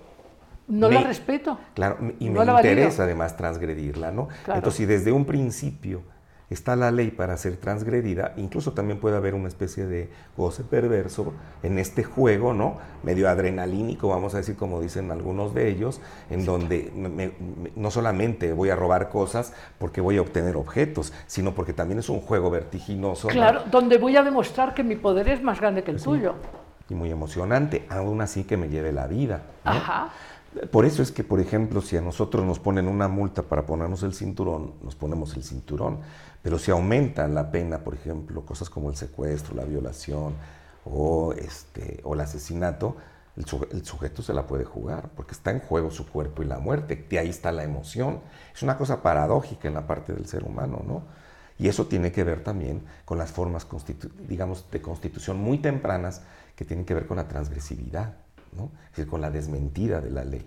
[SPEAKER 1] no la respeto.
[SPEAKER 2] Claro, y me interesa además transgredirla, ¿no? Entonces, si desde un principio está la ley para ser transgredida, incluso también puede haber una especie de goce perverso en este juego, ¿no? Medio adrenalínico, vamos a decir, como dicen algunos de ellos, en donde no solamente voy a robar cosas porque voy a obtener objetos, sino porque también es un juego vertiginoso.
[SPEAKER 1] Claro, donde voy a demostrar que mi poder es más grande que el tuyo.
[SPEAKER 2] Y muy emocionante, aún así que me lleve la vida. Ajá. Por eso es que, por ejemplo, si a nosotros nos ponen una multa para ponernos el cinturón, nos ponemos el cinturón. Pero si aumenta la pena, por ejemplo, cosas como el secuestro, la violación o, este, el asesinato, el, sujeto se la puede jugar, porque está en juego su cuerpo y la muerte, y ahí está la emoción. Es una cosa paradójica en la parte del ser humano, ¿no? Y eso tiene que ver también con las formas, digamos, de constitución muy tempranas que tienen que ver con la transgresividad, ¿no? Es decir, con la desmentida de la ley.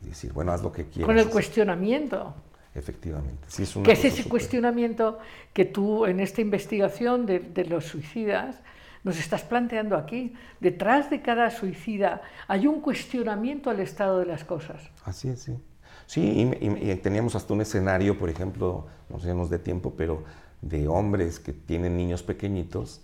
[SPEAKER 2] Es decir, bueno, haz lo que quieras.
[SPEAKER 1] Con el cuestionamiento.
[SPEAKER 2] Efectivamente.
[SPEAKER 1] Sí, es que es ese cuestionamiento que tú en esta investigación de, los suicidas nos estás planteando aquí. Detrás de cada suicida hay un cuestionamiento al estado de las cosas.
[SPEAKER 2] Así es, sí. Sí, y, teníamos hasta un escenario, por ejemplo, no sé, de tiempo, pero de hombres que tienen niños pequeñitos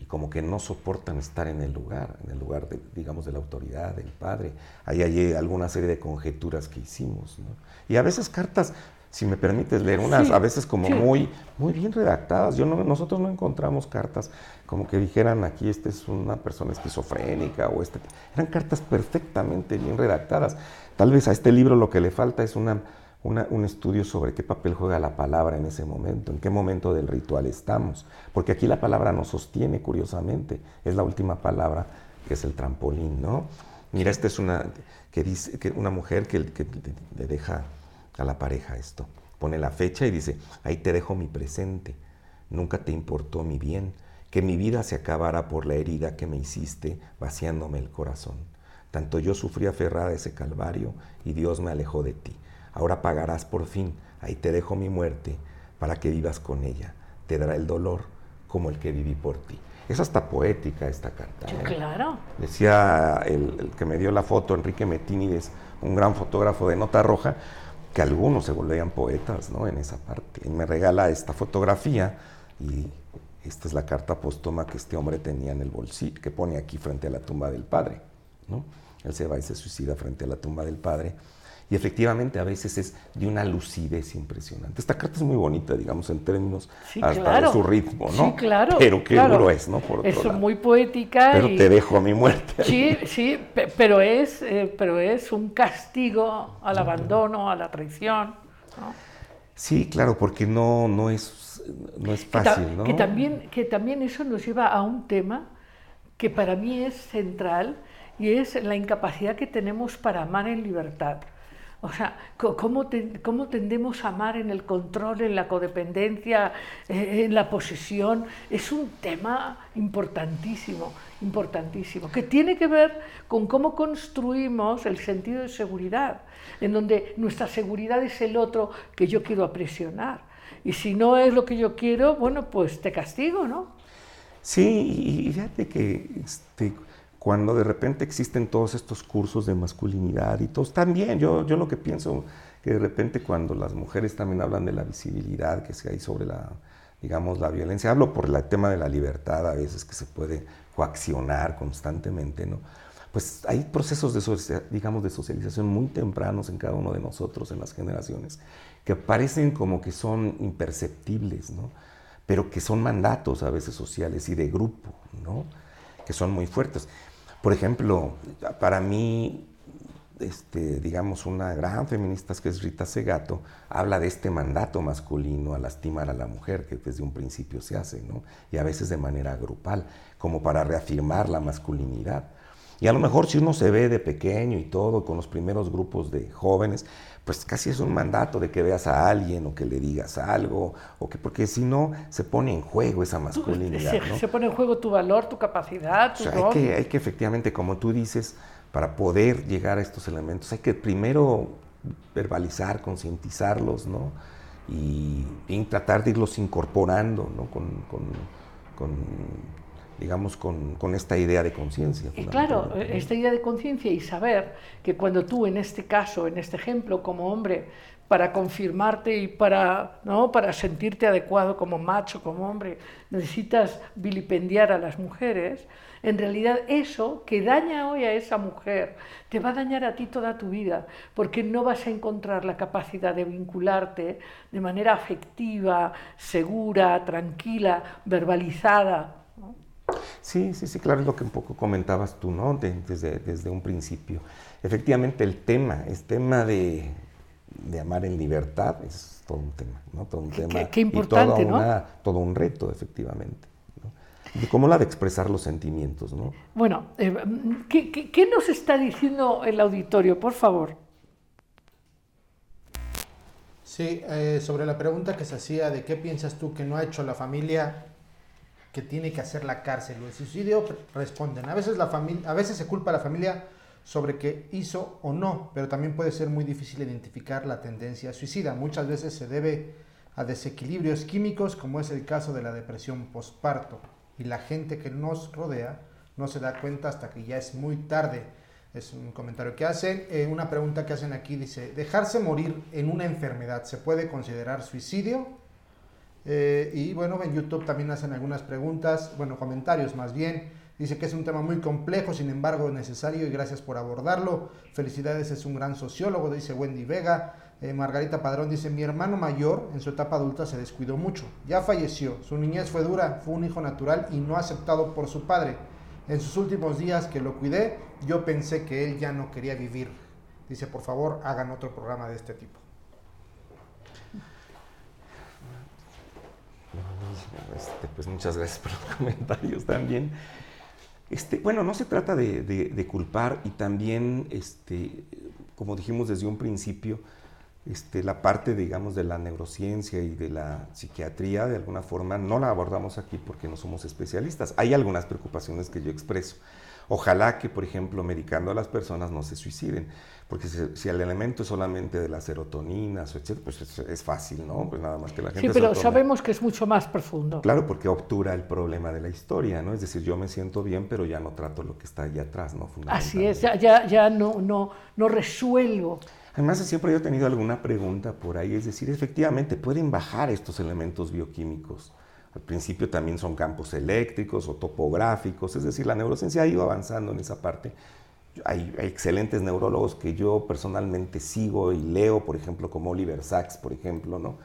[SPEAKER 2] y como que no soportan estar en el lugar, en el lugar, de, digamos, de la autoridad, del padre. Ahí hay alguna serie de conjeturas que hicimos. ¿no? Y a veces cartas, si me permites leer unas, a veces como muy, muy bien redactadas. Yo no, nosotros no encontramos cartas como que dijeran aquí esta es una persona esquizofrénica o este. Eran cartas perfectamente bien redactadas. Tal vez a este libro lo que le falta es una, un estudio sobre qué papel juega la palabra en ese momento, en qué momento del ritual estamos. Porque aquí la palabra nos sostiene, curiosamente. Es la última palabra que es el trampolín, ¿no? Mira, esta es una, que dice, que una mujer que, que le deja a la pareja esto. Pone la fecha y dice, ahí te dejo mi presente. Nunca te importó mi bien, que mi vida se acabara por la herida que me hiciste, vaciándome el corazón. Tanto yo sufrí aferrada ese calvario y Dios me alejó de ti. Ahora pagarás por fin, ahí te dejo mi muerte, para que vivas con ella. Te dará el dolor como el que viví por ti. Es hasta poética esta carta.
[SPEAKER 1] ¿eh? Claro.
[SPEAKER 2] Decía el, el, que me dio la foto, Enrique Metínides, un gran fotógrafo de nota roja, que algunos se volvían poetas ¿no? en esa parte. Y me regala esta fotografía y esta es la carta póstuma que este hombre tenía en el bolsillo, que pone aquí frente a la tumba del padre. ¿no? él se va y se suicida frente a la tumba del padre. Y efectivamente a veces es de una lucidez impresionante. Esta carta es muy bonita, digamos, en términos hasta de su ritmo, ¿no?
[SPEAKER 1] Sí, claro.
[SPEAKER 2] Pero qué duro es, ¿no?
[SPEAKER 1] Por es muy poética.
[SPEAKER 2] Pero te dejo a mi muerte.
[SPEAKER 1] Sí, sí, pero es, eh, pero es un castigo al abandono, a la traición.
[SPEAKER 2] Sí, claro, porque no, no, es, no es fácil, ¿no?
[SPEAKER 1] Que también, que también eso nos lleva a un tema que para mí es central y es la incapacidad que tenemos para amar en libertad. O sea, ¿cómo, tendemos a amar en el control, en la codependencia, eh, en la posesión? Es un tema importantísimo, importantísimo, que tiene que ver con cómo construimos el sentido de seguridad, en donde nuestra seguridad es el otro que yo quiero apresionar. Y si no es lo que yo quiero, bueno, pues te castigo, ¿no?
[SPEAKER 2] Sí, y fíjate que este, cuando de repente existen todos estos cursos de masculinidad y todos, también yo, yo lo que pienso, que de repente cuando las mujeres también hablan de la visibilidad que se hay sobre la, digamos, la violencia, hablo por el tema de la libertad a veces que se puede coaccionar constantemente, ¿no? Pues hay procesos de, digamos, de socialización muy tempranos en cada uno de nosotros, en las generaciones, que parecen como que son imperceptibles, ¿no? Pero que son mandatos a veces sociales y de grupo, ¿no? Que son muy fuertes. Por ejemplo, para mí, este, digamos, una gran feminista que es Rita Segato, habla de este mandato masculino a lastimar a la mujer que desde un principio se hace, ¿no? Y a veces de manera grupal, como para reafirmar la masculinidad. Y a lo mejor si uno se ve de pequeño y todo, con los primeros grupos de jóvenes, pues casi es un mandato de que veas a alguien o que le digas algo, o que porque si no se pone en juego esa masculinidad.
[SPEAKER 1] Se, se pone en juego tu valor, tu capacidad, tu
[SPEAKER 2] hay, que, hay que efectivamente, como tú dices, para poder llegar a estos elementos, hay que primero verbalizar, concientizarlos, ¿no? Y, tratar de irlos incorporando, ¿no? con, con digamos, con, con esta idea de conciencia.
[SPEAKER 1] Y claro, esta idea de conciencia y saber que cuando tú, en este caso, en este ejemplo, como hombre, para confirmarte y para, ¿no? para sentirte adecuado como macho, como hombre, necesitas vilipendiar a las mujeres, en realidad eso que daña hoy a esa mujer te va a dañar a ti toda tu vida, porque no vas a encontrar la capacidad de vincularte de manera afectiva, segura, tranquila, verbalizada
[SPEAKER 2] Sí, sí, sí, claro, es lo que un poco comentabas tú, ¿no? desde, desde, un principio. Efectivamente, el tema, el tema de, amar en libertad es todo un tema, ¿no? Todo un tema.
[SPEAKER 1] Qué, importante,
[SPEAKER 2] ¿no? Todo un reto, efectivamente. ¿no? Y cómo la de expresar los sentimientos, ¿no?
[SPEAKER 1] Bueno, eh, ¿qué, nos está diciendo el auditorio, por favor?
[SPEAKER 3] Sí, eh, sobre la pregunta que se hacía de qué piensas tú que no ha hecho la familia que tiene que hacer la cárcel o el suicidio, responden. A veces, la familia, a veces se culpa a la familia sobre qué hizo o no, pero también puede ser muy difícil identificar la tendencia suicida. Muchas veces se debe a desequilibrios químicos, como es el caso de la depresión postparto, y la gente que nos rodea no se da cuenta hasta que ya es muy tarde. Es un comentario que hacen. Eh, una pregunta que hacen aquí dice, ¿dejarse morir en una enfermedad se puede considerar suicidio? Eh, y bueno, en YouTube también hacen algunas preguntas, bueno, comentarios más bien. Dice que es un tema muy complejo, sin embargo necesario y gracias por abordarlo. Felicidades, es un gran sociólogo, dice Wendy Vega. Eh, Margarita Padrón dice, mi hermano mayor en su etapa adulta se descuidó mucho. Ya falleció, su niñez fue dura, fue un hijo natural y no aceptado por su padre. En sus últimos días que lo cuidé, yo pensé que él ya no quería vivir. Dice, por favor, hagan otro programa de este tipo.
[SPEAKER 2] Este, pues muchas gracias por los comentarios también. Este, bueno, no se trata de, culpar y también, este, como dijimos desde un principio, la parte, digamos, de la neurociencia y de la psiquiatría, de alguna forma, no la abordamos aquí porque no somos especialistas. Hay algunas preocupaciones que yo expreso. Ojalá que, por ejemplo, medicando a las personas no se suiciden, porque si, el elemento es solamente de la serotonina, pues es, fácil, ¿no? Pues nada más que la gente...
[SPEAKER 1] Sí, pero sabemos que es mucho más profundo.
[SPEAKER 2] Claro, porque obtura el problema de la historia, ¿no? Es decir, yo me siento bien, pero ya no trato lo que está allá atrás, ¿no?
[SPEAKER 1] Así es, ya, ya, ya no, no, no resuelvo.
[SPEAKER 2] Además, siempre yo he tenido alguna pregunta por ahí, es decir, efectivamente, pueden bajar estos elementos bioquímicos al principio también son campos eléctricos o topográficos, es decir, la neurociencia ha ido avanzando en esa parte hay, excelentes neurólogos que yo personalmente sigo y leo, por ejemplo, como Oliver Sacks, por ejemplo, ¿no?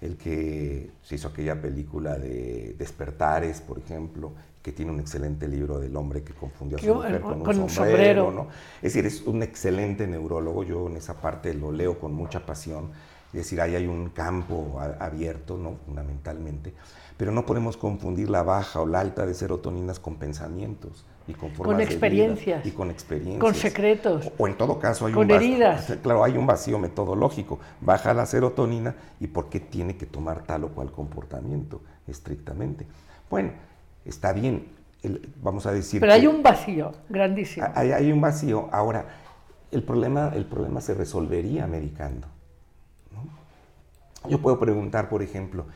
[SPEAKER 2] el que se hizo aquella película de Despertares, por ejemplo, que tiene un excelente libro del hombre que confundió a su mujer con, un sombrero. ¿no? Es decir, es un excelente neurólogo, yo en esa parte lo leo con mucha pasión. Es decir, ahí hay un campo abierto, ¿no? fundamentalmente, pero no podemos confundir la baja o la alta de serotoninas con pensamientos y con formas
[SPEAKER 1] con experiencias.
[SPEAKER 2] y con experiencias.
[SPEAKER 1] Con secretos.
[SPEAKER 2] O, en todo caso hay
[SPEAKER 1] con
[SPEAKER 2] un
[SPEAKER 1] heridas.
[SPEAKER 2] claro hay un vacío metodológico. Baja la serotonina y por qué tiene que tomar tal o cual comportamiento estrictamente. Bueno está bien vamos a decir
[SPEAKER 1] pero hay un vacío grandísimo.
[SPEAKER 2] Hay, hay, un vacío. Ahora el problema el problema se resolvería medicando yo puedo preguntar por ejemplo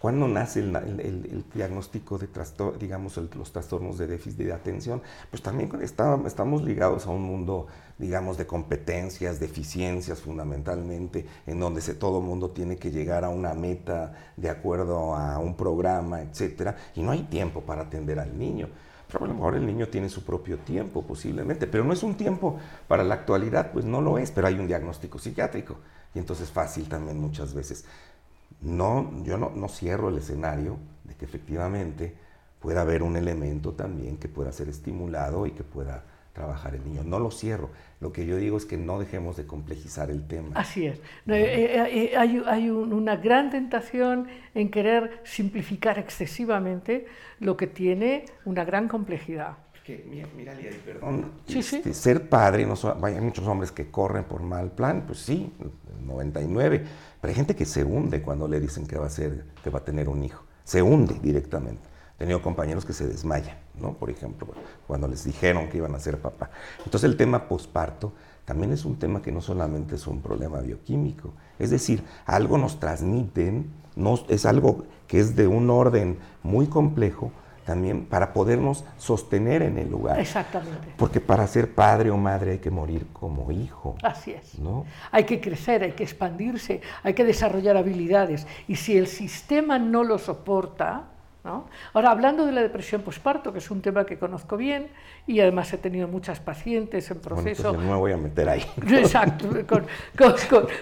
[SPEAKER 2] ¿Cuándo nace el, diagnóstico de trastorno, digamos, los trastornos de déficit de atención? Pues también estamos ligados a un mundo, digamos, de competencias, de eficiencias fundamentalmente, en donde se, todo mundo tiene que llegar a una meta de acuerdo a un programa, etcétera, y no hay tiempo para atender al niño. Pero el niño tiene su propio tiempo, posiblemente, pero no es un tiempo para la actualidad, pues no lo es, pero hay un diagnóstico psiquiátrico, y entonces fácil también muchas veces no, yo no, cierro el escenario de que efectivamente pueda haber un elemento también que pueda ser estimulado y que pueda trabajar el niño. No lo cierro. Lo que yo digo es que no dejemos de complejizar el tema.
[SPEAKER 1] Así es. Eh, eh, eh, hay, una gran tentación en querer simplificar excesivamente lo que tiene una gran complejidad.
[SPEAKER 2] mira, mira perdón, este, ser padre, no hay muchos hombres que corren por mal plan, pues sí, 99 pero hay gente que se hunde cuando le dicen que va a, ser, que va a tener un hijo. Se hunde directamente. He tenido compañeros que se desmayan, ¿no? Por ejemplo, cuando les dijeron que iban a ser papá. Entonces el tema posparto también es un tema que no solamente es un problema bioquímico. Es decir, algo nos transmiten, no, es algo que es de un orden muy complejo, también para podernos sostener en el lugar.
[SPEAKER 1] Exactamente.
[SPEAKER 2] Porque para ser padre o madre hay que morir como hijo.
[SPEAKER 1] Así es. ¿no? Hay que crecer, hay que expandirse, hay que desarrollar habilidades. Y si el sistema no lo soporta, ¿no? Ahora, hablando de la depresión posparto, que es un tema que conozco bien y además he tenido muchas pacientes en proceso.
[SPEAKER 2] Bueno, no me voy a meter ahí.
[SPEAKER 1] Exacto.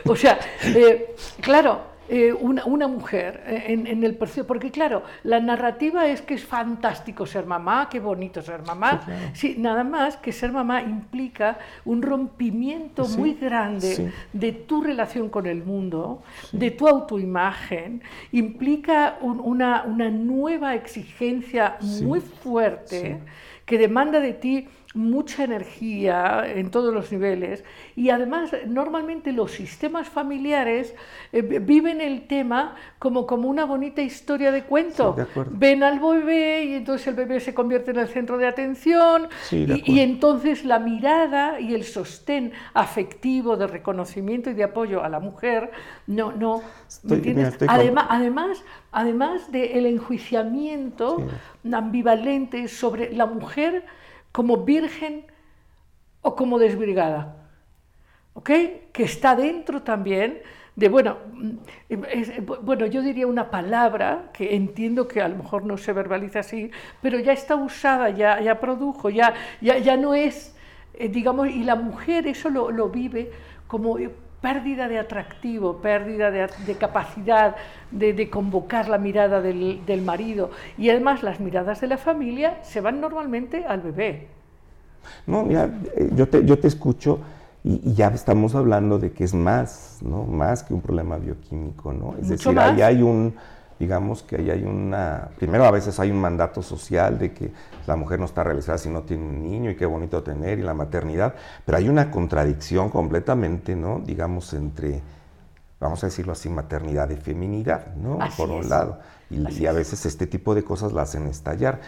[SPEAKER 1] o sea, eh, claro eh, una, mujer eh, en, el proceso, porque claro, la narrativa es que es fantástico ser mamá, qué bonito ser mamá, sí, nada más que ser mamá implica un rompimiento muy grande de tu relación con el mundo, de tu autoimagen, implica una, una, nueva exigencia muy fuerte que demanda de ti mucha energía en todos los niveles y además normalmente los sistemas familiares eh, viven el tema como, como una bonita historia de cuento. Ven al bebé y entonces el bebé se convierte en el centro de atención y, entonces la mirada y el sostén afectivo de reconocimiento y de apoyo a la mujer no no además además además del enjuiciamiento ambivalente sobre la mujer como virgen o como desbrigada, ¿ok? Que está dentro también de, bueno, bueno, yo diría una palabra que entiendo que a lo mejor no se verbaliza así, pero ya está usada, ya, ya produjo, ya, ya, ya no es, eh, digamos, y la mujer eso lo, lo vive como pérdida de atractivo, pérdida de, de capacidad de, de, convocar la mirada del, del, marido y además las miradas de la familia se van normalmente al bebé.
[SPEAKER 2] No, mira, eh, yo te, yo te escucho y, ya estamos hablando de que es más, ¿no? Más que un problema bioquímico, ¿no? Es decir, ahí hay un, digamos que ahí hay una, primero a veces hay un mandato social de que la mujer no está realizada si no tiene un niño y qué bonito tener y la maternidad, pero hay una contradicción completamente, ¿no? Digamos entre, vamos a decirlo así, maternidad y feminidad, ¿no? Por un lado. Y, a veces este tipo de cosas la hacen estallar.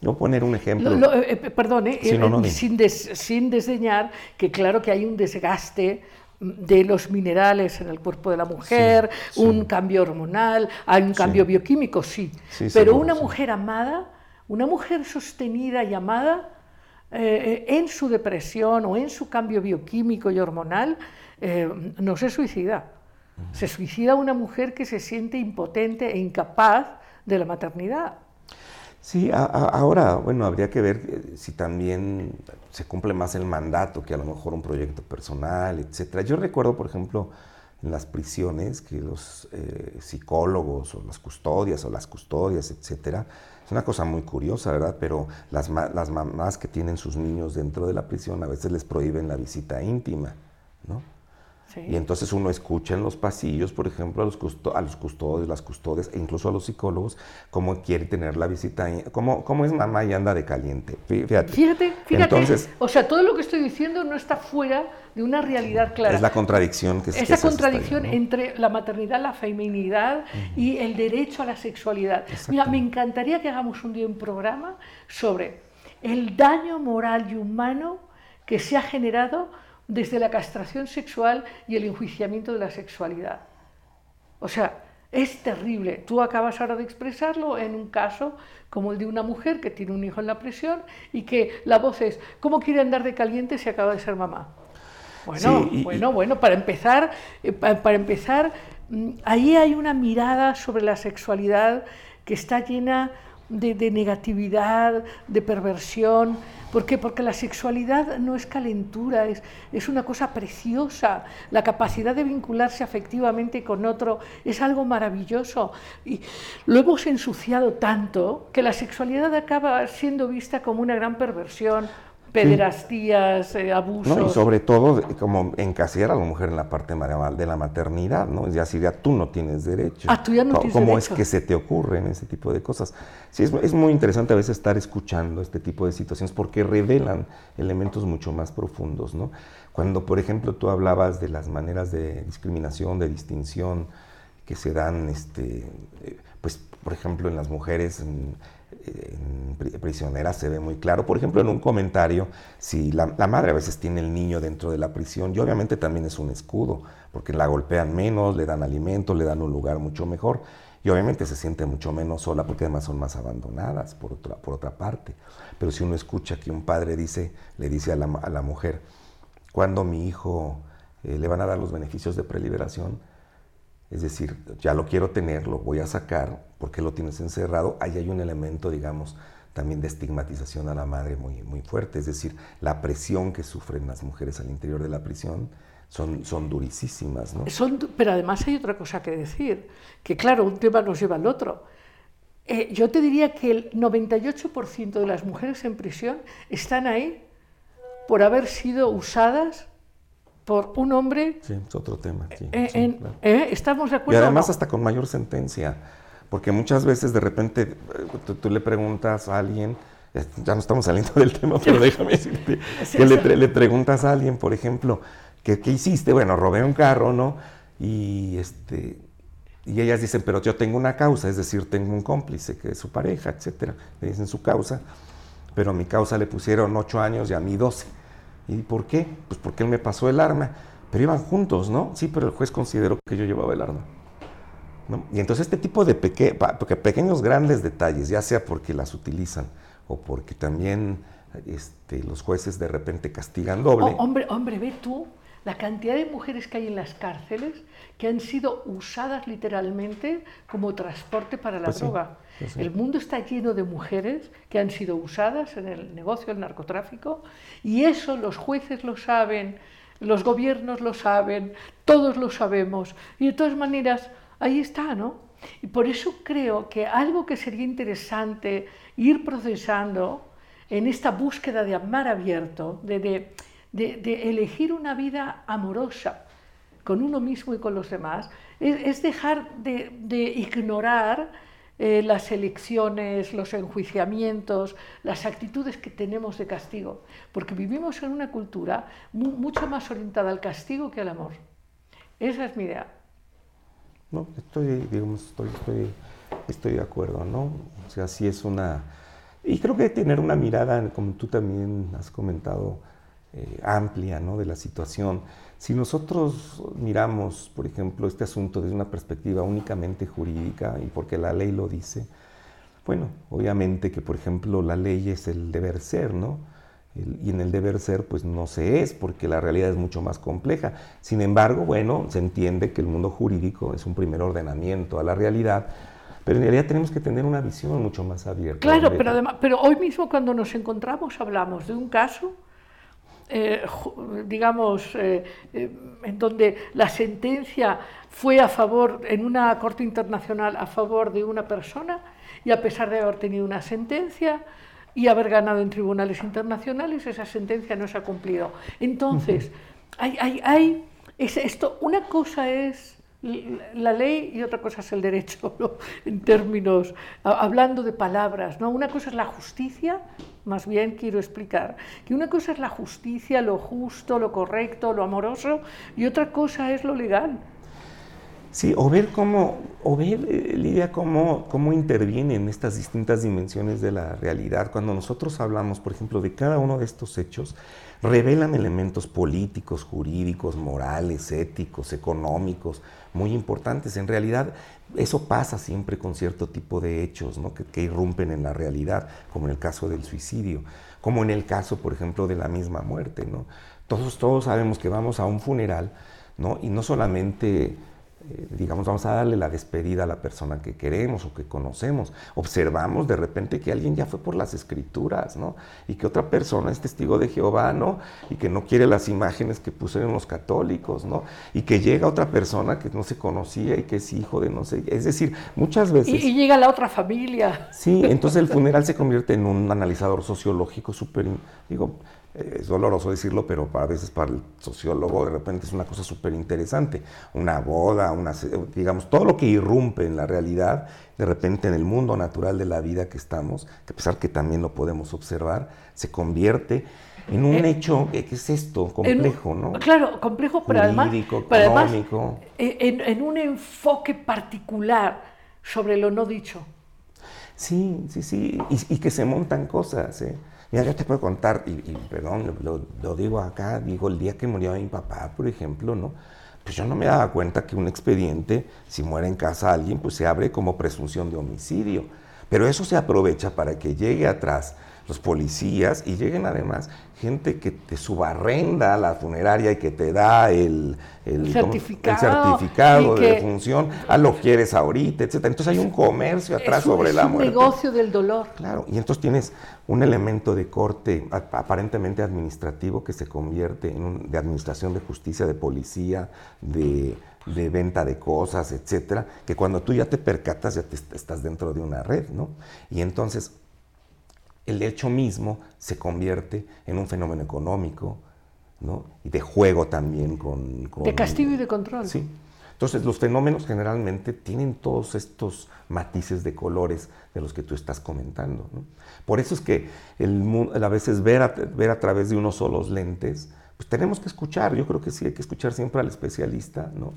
[SPEAKER 2] No poner un ejemplo.
[SPEAKER 1] Eh, eh, perdón, eh, sin, sin desdeñar que claro que hay un desgaste de los minerales en el cuerpo de la mujer, un cambio hormonal, hay un cambio bioquímico, sí. Pero una mujer amada, una mujer sostenida y amada, eh, en su depresión o en su cambio bioquímico y hormonal, eh, no se suicida. Se suicida una mujer que se siente impotente e incapaz de la maternidad.
[SPEAKER 2] Sí, ahora, bueno, habría que ver eh, si también se cumple más el mandato que a lo mejor un proyecto personal, etcétera. Yo recuerdo, por ejemplo, en las prisiones que los eh, psicólogos o las custodias o las custodias, etcétera, es una cosa muy curiosa, ¿verdad? Pero las, las mamás que tienen sus niños dentro de la prisión a veces les prohíben la visita íntima, ¿no? Y entonces uno escucha en los pasillos, por ejemplo, a los, a los custodios, las custodias e incluso a los psicólogos, cómo quiere tener la visita, cómo, cómo es mamá y anda de caliente.
[SPEAKER 1] Fíjate. Fíjate, Entonces, o sea, todo lo que estoy diciendo no está fuera de una realidad clara.
[SPEAKER 2] Es la contradicción que
[SPEAKER 1] Esa contradicción entre la maternidad, la feminidad y el derecho a la sexualidad. Mira, me encantaría que hagamos un día un programa sobre el daño moral y humano que se ha generado desde la castración sexual y el enjuiciamiento de la sexualidad. O sea, es terrible. Tú acabas ahora de expresarlo en un caso como el de una mujer que tiene un hijo en la prisión y que la voz es, ¿cómo quiere andar de caliente si acaba de ser mamá? Bueno, bueno, bueno, para empezar, eh, para empezar, mm, ahí hay una mirada sobre la sexualidad que está llena de, negatividad, de perversión. ¿Por qué? Porque la sexualidad no es calentura, es, es una cosa preciosa. La capacidad de vincularse afectivamente con otro es algo maravilloso. Y lo hemos ensuciado tanto que la sexualidad acaba siendo vista como una gran perversión, pederastías, eh, abusos.
[SPEAKER 2] y sobre todo como encasillar a la mujer en la parte de la maternidad, ¿no? Es decir, ya tú no tienes derecho.
[SPEAKER 1] Ah, tú ya no tienes
[SPEAKER 2] ¿Cómo es que se te ocurren ese tipo de cosas? Sí, es, es, muy interesante a veces estar escuchando este tipo de situaciones porque revelan elementos mucho más profundos, ¿no? Cuando, por ejemplo, tú hablabas de las maneras de discriminación, de distinción que se dan, este, eh, pues, por ejemplo, en las mujeres en prisioneras se ve muy claro. Por ejemplo, en un comentario, si la, madre a veces tiene el niño dentro de la prisión, y obviamente también es un escudo, porque la golpean menos, le dan alimento, le dan un lugar mucho mejor, y obviamente se siente mucho menos sola, porque además son más abandonadas, por otra, por otra parte. Pero si uno escucha que un padre dice, le dice a la, a la mujer, cuando mi hijo eh, le van a dar los beneficios de preliberación, es decir, ya lo quiero tener, lo voy a sacar, porque lo tienes encerrado? Ahí hay un elemento, digamos, también de estigmatización a la madre muy, muy fuerte. Es decir, la presión que sufren las mujeres al interior de la prisión son, son durísimas. ¿no?
[SPEAKER 1] Son, pero además hay otra cosa que decir, que claro, un tema nos lleva al otro. Eh, yo te diría que el 98% de las mujeres en prisión están ahí por haber sido usadas por un hombre.
[SPEAKER 2] Sí, es otro tema.
[SPEAKER 1] Eh, eh, ¿Estamos de acuerdo?
[SPEAKER 2] Y además hasta con mayor sentencia, porque muchas veces de repente eh, tú, le preguntas a alguien, ya no estamos saliendo del tema, pero déjame decirte, que le, le, preguntas a alguien, por ejemplo, ¿qué, ¿qué, hiciste? Bueno, robé un carro, ¿no? Y, este, y ellas dicen, pero yo tengo una causa, es decir, tengo un cómplice que es su pareja, etcétera. Le dicen su causa, pero a mi causa le pusieron ocho años y a mí doce. ¿Y por qué? Pues porque él me pasó el arma. Pero iban juntos, ¿no? Sí, pero el juez consideró que yo llevaba el arma. Y entonces este tipo de pequeños, grandes detalles, ya sea porque las utilizan o porque también este, los jueces de repente castigan doble.
[SPEAKER 1] Oh, hombre, hombre, ve tú la cantidad de mujeres que hay en las cárceles que han sido usadas literalmente como transporte para la pues droga. El mundo está lleno de mujeres que han sido usadas en el negocio del narcotráfico y eso los jueces lo saben, los gobiernos lo saben, todos lo sabemos. Y de todas maneras, ahí está, ¿no? Y por eso creo que algo que sería interesante ir procesando en esta búsqueda de amar abierto, de de, elegir una vida amorosa con uno mismo y con los demás, es, dejar de, ignorar eh, las elecciones, los enjuiciamientos, las actitudes que tenemos de castigo, porque vivimos en una cultura mucho más orientada al castigo que al amor. Esa es mi idea.
[SPEAKER 2] No, estoy, digamos, estoy, estoy, estoy de acuerdo, ¿no? O sea, sí es una... Y creo que tener una mirada, como tú también has comentado, eh, amplia ¿no? de la situación. Si nosotros miramos, por ejemplo, este asunto desde una perspectiva únicamente jurídica y porque la ley lo dice, bueno, obviamente que, por ejemplo, la ley es el deber ser, ¿no? y en el deber ser, pues no se es, porque la realidad es mucho más compleja. Sin embargo, bueno, se entiende que el mundo jurídico es un primer ordenamiento a la realidad, pero en realidad tenemos que tener una visión mucho más abierta.
[SPEAKER 1] Claro, pero, además, pero hoy mismo cuando nos encontramos hablamos de un caso, eh, digamos, eh, eh, en donde la sentencia fue a favor, en una corte internacional, a favor de una persona, y a pesar de haber tenido una sentencia y haber ganado en tribunales internacionales, esa sentencia no se ha cumplido. Entonces, hay, hay, hay es esto, una cosa es la ley y otra cosa es el derecho, en términos, hablando de palabras, ¿no? Una cosa es la justicia, más bien quiero explicar, que una cosa es la justicia, lo justo, lo correcto, lo amoroso, y otra cosa es lo legal.
[SPEAKER 2] Sí, o ver cómo, o ver, eh, Lidia, cómo, cómo intervienen estas distintas dimensiones de la realidad. Cuando nosotros hablamos, por ejemplo, de cada uno de estos hechos, revelan elementos políticos, jurídicos, morales, éticos, económicos, muy importantes. En realidad, eso pasa siempre con cierto tipo de hechos ¿no? que, irrumpen en la realidad, como en el caso del suicidio, como en el caso, por ejemplo, de la misma muerte. ¿no? Todos, todos sabemos que vamos a un funeral ¿no? y no solamente eh, digamos, vamos a darle la despedida a la persona que queremos o que conocemos. Observamos de repente que alguien ya fue por las escrituras, ¿no? Y que otra persona es testigo de Jehová, ¿no? Y que no quiere las imágenes que pusieron los católicos, ¿no? Y que llega otra persona que no se conocía y que es hijo de no sé. Es decir, muchas veces.
[SPEAKER 1] Y, llega la otra familia.
[SPEAKER 2] Sí, entonces el funeral se convierte en un analizador sociológico súper. Digo, es doloroso decirlo, pero a veces para el sociólogo de repente es una cosa súper interesante. Una boda, una, digamos, todo lo que irrumpe en la realidad, de repente en el mundo natural de la vida que estamos, que a pesar que también lo podemos observar, se convierte en un eh, hecho, ¿qué es esto? Complejo, ¿no?
[SPEAKER 1] Claro, complejo, pero además, económico. en, en un enfoque particular sobre lo no dicho.
[SPEAKER 2] Sí, sí, sí, y, y que se montan cosas, ¿eh? Mira, yo te puedo contar, y, perdón, lo, digo acá, digo, el día que murió mi papá, por ejemplo, ¿no? Pues yo no me daba cuenta que un expediente, si muere en casa alguien, pues se abre como presunción de homicidio. Pero eso se aprovecha para que llegue atrás los policías y lleguen además gente que te subarrenda a la funeraria y que te da el, certificado, de defunción, a lo quieres ahorita, etc. Entonces hay un comercio atrás sobre la muerte.
[SPEAKER 1] Es un negocio del dolor.
[SPEAKER 2] Claro, y entonces tienes un elemento de corte aparentemente administrativo que se convierte en un, de administración de justicia, de policía, de, venta de cosas, etcétera, que cuando tú ya te percatas ya te, estás dentro de una red, ¿no? Y entonces el hecho mismo se convierte en un fenómeno económico, ¿no? Y de juego también con,
[SPEAKER 1] De castigo y de control.
[SPEAKER 2] Sí. Entonces los fenómenos generalmente tienen todos estos matices de colores de los que tú estás comentando. Por eso es que el, a veces ver a, ver a través de unos solos lentes, pues tenemos que escuchar, yo creo que sí hay que escuchar siempre al especialista, ¿no?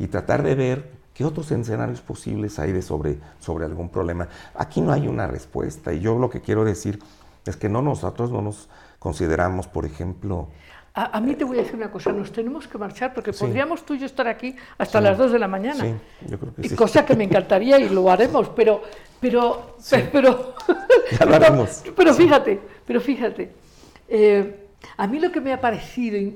[SPEAKER 2] Y tratar de ver qué otros escenarios posibles hay de sobre, sobre algún problema. Aquí no hay una respuesta y yo lo que quiero decir es que no nosotros no nos consideramos, por ejemplo,
[SPEAKER 1] a, mí te voy a decir una cosa, nos tenemos que marchar porque podríamos tú y yo estar aquí hasta las 2 de la mañana. Sí, yo creo que sí. Cosa que me encantaría y lo haremos, pero, pero, pero,
[SPEAKER 2] ya lo haremos.
[SPEAKER 1] pero, fíjate, pero fíjate, eh, a mí lo que me ha parecido,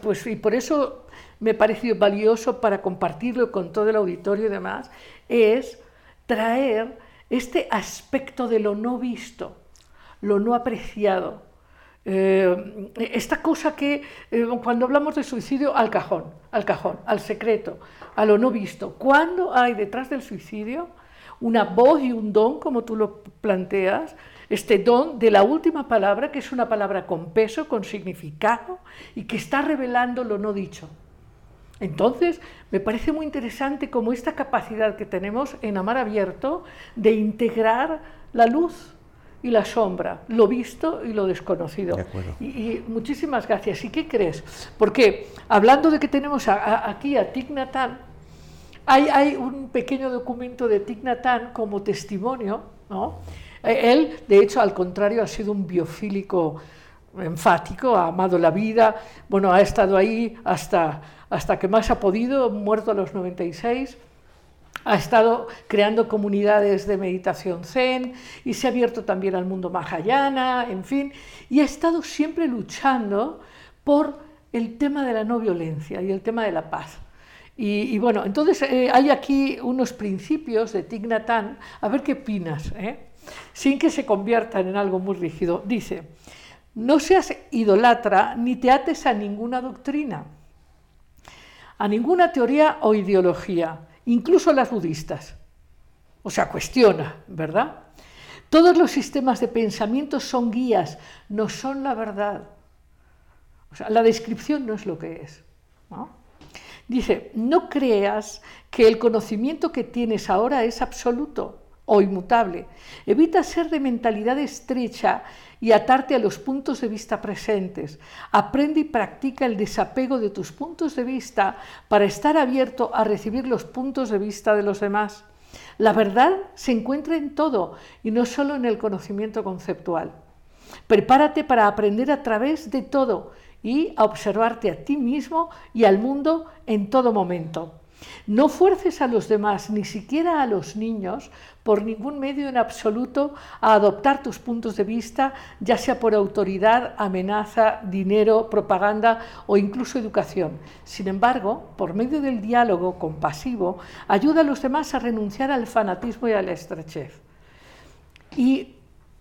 [SPEAKER 1] pues y por eso me ha parecido valioso para compartirlo con todo el auditorio y demás, es traer este aspecto de lo no visto, lo no apreciado, eh, esta cosa que eh, cuando hablamos de suicidio, al cajón, al cajón, al secreto, a lo no visto. ¿Cuándo hay detrás del suicidio una voz y un don, como tú lo planteas, este don de la última palabra, que es una palabra con peso, con significado y que está revelando lo no dicho? Entonces, me parece muy interesante como esta capacidad que tenemos en Amar Abierto de integrar la luz y la sombra, lo visto y lo desconocido. y, muchísimas gracias. ¿Y qué crees? Porque hablando de que tenemos aquí a Thich hay, hay, un pequeño documento de Thich como testimonio. ¿no? Él, de hecho, al contrario, ha sido un biofílico enfático, ha amado la vida, bueno, ha estado ahí hasta, hasta que más ha podido, muerto a los 96 ha estado creando comunidades de meditación zen y se ha abierto también al mundo mahayana, en fin, y ha estado siempre luchando por el tema de la no violencia y el tema de la paz. Y, bueno, entonces eh, hay aquí unos principios de Tignatán, a ver qué opinas, ¿eh? Sin que se conviertan en algo muy rígido. Dice, no seas idolatra ni te ates a ninguna doctrina, a ninguna teoría o ideología, incluso las budistas. O sea, cuestiona, ¿verdad? Todos los sistemas de pensamiento son guías, no son la verdad. O sea, la descripción no es lo que es. Dice, no creas que el conocimiento que tienes ahora es absoluto o inmutable. Evita ser de mentalidad estrecha y atarte a los puntos de vista presentes. Aprende y practica el desapego de tus puntos de vista para estar abierto a recibir los puntos de vista de los demás. La verdad se encuentra en todo y no solo en el conocimiento conceptual. Prepárate para aprender a través de todo y a observarte a ti mismo y al mundo en todo momento. No fuerces a los demás, ni siquiera a los niños, por ningún medio en absoluto a adoptar tus puntos de vista, ya sea por autoridad, amenaza, dinero, propaganda o incluso educación. Sin embargo, por medio del diálogo compasivo, ayuda a los demás a renunciar al fanatismo y a la estrechez. Y,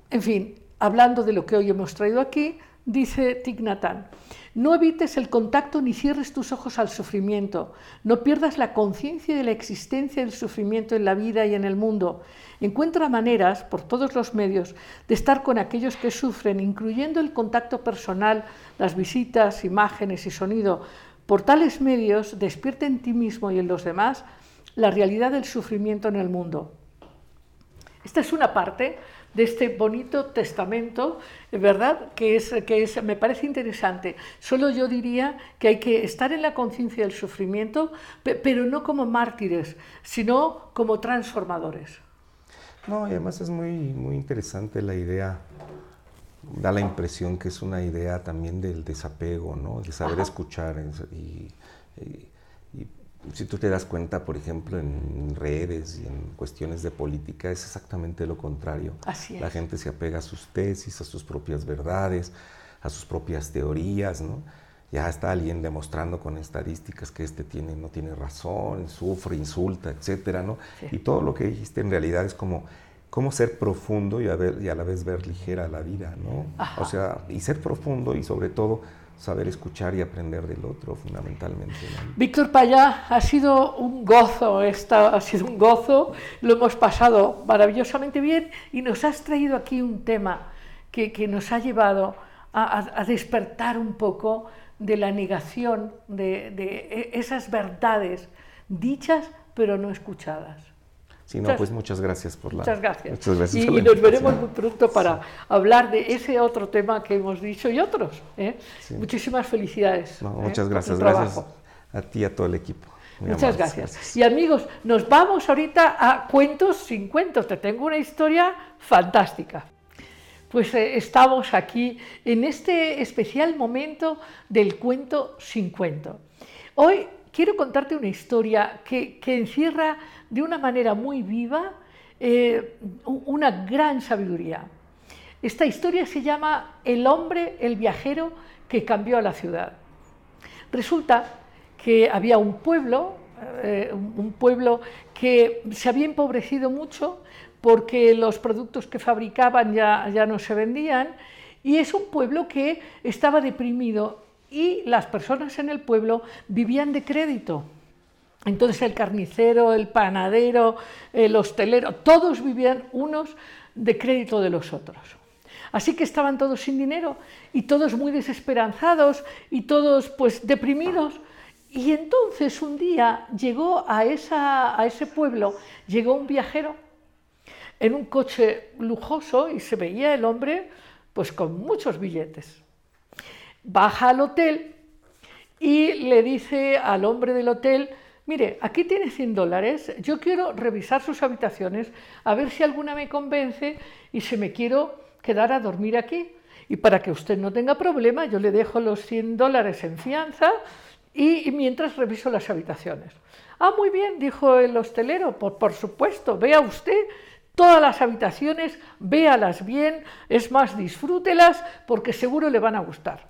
[SPEAKER 1] en fin, hablando de lo que hoy hemos traído aquí, dice Tignatán, no evites el contacto ni cierres tus ojos al sufrimiento. No pierdas la conciencia de la existencia del sufrimiento en la vida y en el mundo. Encuentra maneras, por todos los medios, de estar con aquellos que sufren, incluyendo el contacto personal, las visitas, imágenes y sonido. Por tales medios, despierta en ti mismo y en los demás la realidad del sufrimiento en el mundo. Esta es una parte de este bonito testamento, ¿verdad? Que es, que es, me parece interesante. Solo yo diría que hay que estar en la conciencia del sufrimiento, pero no como mártires, sino como transformadores.
[SPEAKER 2] No, y además es muy, muy interesante la idea, da la impresión que es una idea también del desapego, ¿no? De saber escuchar y si tú te das cuenta, por ejemplo, en redes y en cuestiones de política, es exactamente lo contrario.
[SPEAKER 1] Así
[SPEAKER 2] La gente se apega a sus tesis, a sus propias verdades, a sus propias teorías, ¿no? Ya está alguien demostrando con estadísticas que este tiene, no tiene razón, sufre, insulta, etcétera, ¿no? Y todo lo que dijiste en realidad es como cómo ser profundo y a, ver, y a la vez ver ligera la vida, ¿no? O sea, y ser profundo y sobre todo saber escuchar y aprender del otro fundamentalmente.
[SPEAKER 1] Víctor Payá, ha sido un gozo, esta, ha sido un gozo, lo hemos pasado maravillosamente bien y nos has traído aquí un tema que, que nos ha llevado a, a, despertar un poco de la negación de, de esas verdades dichas pero no escuchadas.
[SPEAKER 2] Sí, no, pues muchas gracias por la.
[SPEAKER 1] Muchas gracias. Muchas gracias y, nos veremos muy pronto para hablar de ese otro tema que hemos dicho y otros. ¿eh? Muchísimas felicidades.
[SPEAKER 2] No, ¿eh? muchas gracias. Gracias a ti y a todo el equipo.
[SPEAKER 1] muchas gracias. Y amigos, nos vamos ahorita a cuentos sin cuentos. Te tengo una historia fantástica. Pues eh, estamos aquí en este especial momento del cuento sin cuento. Hoy quiero contarte una historia que, encierra de una manera muy viva eh, una gran sabiduría. Esta historia se llama El hombre, el viajero que cambió a la ciudad. Resulta que había un pueblo, eh, un pueblo que se había empobrecido mucho porque los productos que fabricaban ya, ya no se vendían y es un pueblo que estaba deprimido y las personas en el pueblo vivían de crédito. Entonces el carnicero, el panadero, el hostelero, todos vivían unos de crédito de los otros. Así que estaban todos sin dinero y todos muy desesperanzados y todos pues deprimidos. Y entonces un día llegó a, esa, a ese pueblo, llegó un viajero en un coche lujoso y se veía el hombre pues con muchos billetes baja al hotel y le dice al hombre del hotel, mire, aquí tiene 100 dólares, yo quiero revisar sus habitaciones, a ver si alguna me convence y si me quiero quedar a dormir aquí. Y para que usted no tenga problema, yo le dejo los 100 dólares en fianza y, mientras reviso las habitaciones. Ah, muy bien, dijo el hostelero, por, por supuesto, vea usted todas las habitaciones, véalas bien, es más, disfrútelas porque seguro le van a gustar.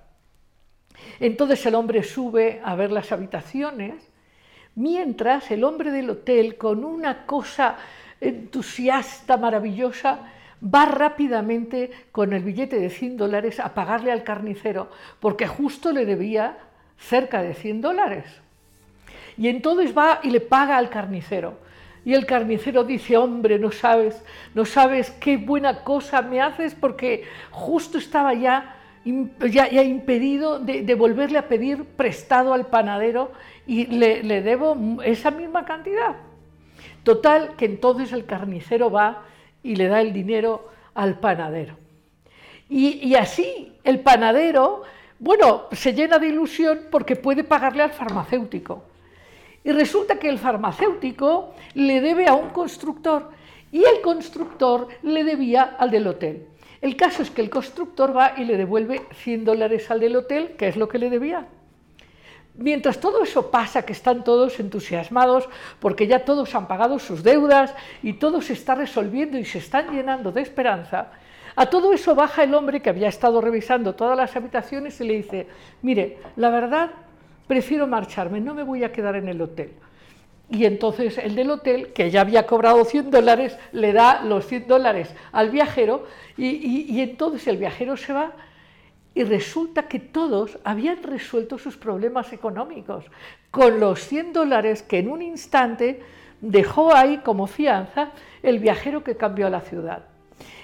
[SPEAKER 1] Entonces el hombre sube a ver las habitaciones, mientras el hombre del hotel, con una cosa entusiasta, maravillosa, va rápidamente con el billete de 100 dólares a pagarle al carnicero, porque justo le debía cerca de 100 dólares. Y entonces va y le paga al carnicero. Y el carnicero dice, hombre, no sabes, no sabes qué buena cosa me haces porque justo estaba ya, ya, impedido de, volverle a pedir prestado al panadero y le debo esa misma cantidad. Total, que entonces el carnicero va y le da el dinero al panadero. Y, así el panadero, bueno, se llena de ilusión porque puede pagarle al farmacéutico. Y resulta que el farmacéutico le debe a un constructor y el constructor le debía al del hotel. El caso es que el constructor va y le devuelve 100 dólares al del hotel, que es lo que le debía. Mientras todo eso pasa, que están todos entusiasmados porque ya todos han pagado sus deudas y todo se está resolviendo y se están llenando de esperanza, a todo eso baja el hombre que había estado revisando todas las habitaciones y le dice, mire, la verdad, prefiero marcharme, no me voy a quedar en el hotel. Y entonces el del hotel, que ya había cobrado 100 dólares, le da los 100 dólares al viajero y, entonces el viajero se va y resulta que todos habían resuelto sus problemas económicos con los 100 dólares que en un instante dejó ahí como fianza el viajero que cambió a la ciudad.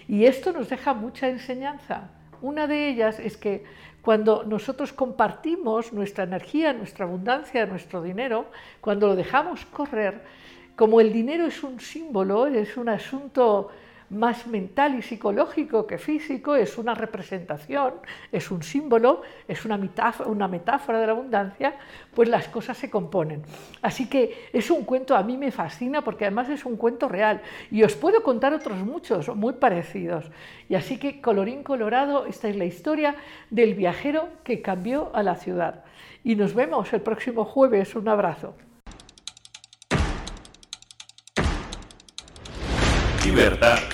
[SPEAKER 1] Y esto nos deja mucha enseñanza. Una de ellas es que cuando nosotros compartimos nuestra energía, nuestra abundancia, nuestro dinero, cuando lo dejamos correr, como el dinero es un símbolo, es un asunto más mental y psicológico que físico, es una representación, es un símbolo, es una metáfora, una metáfora de la abundancia, pues las cosas se componen. Así que es un cuento, a mí me fascina porque además es un cuento real y os puedo contar otros muchos muy parecidos. Y así que, colorín colorado, esta es la historia del viajero que cambió a la ciudad. Y nos vemos el próximo jueves. Un abrazo.
[SPEAKER 4] Libertad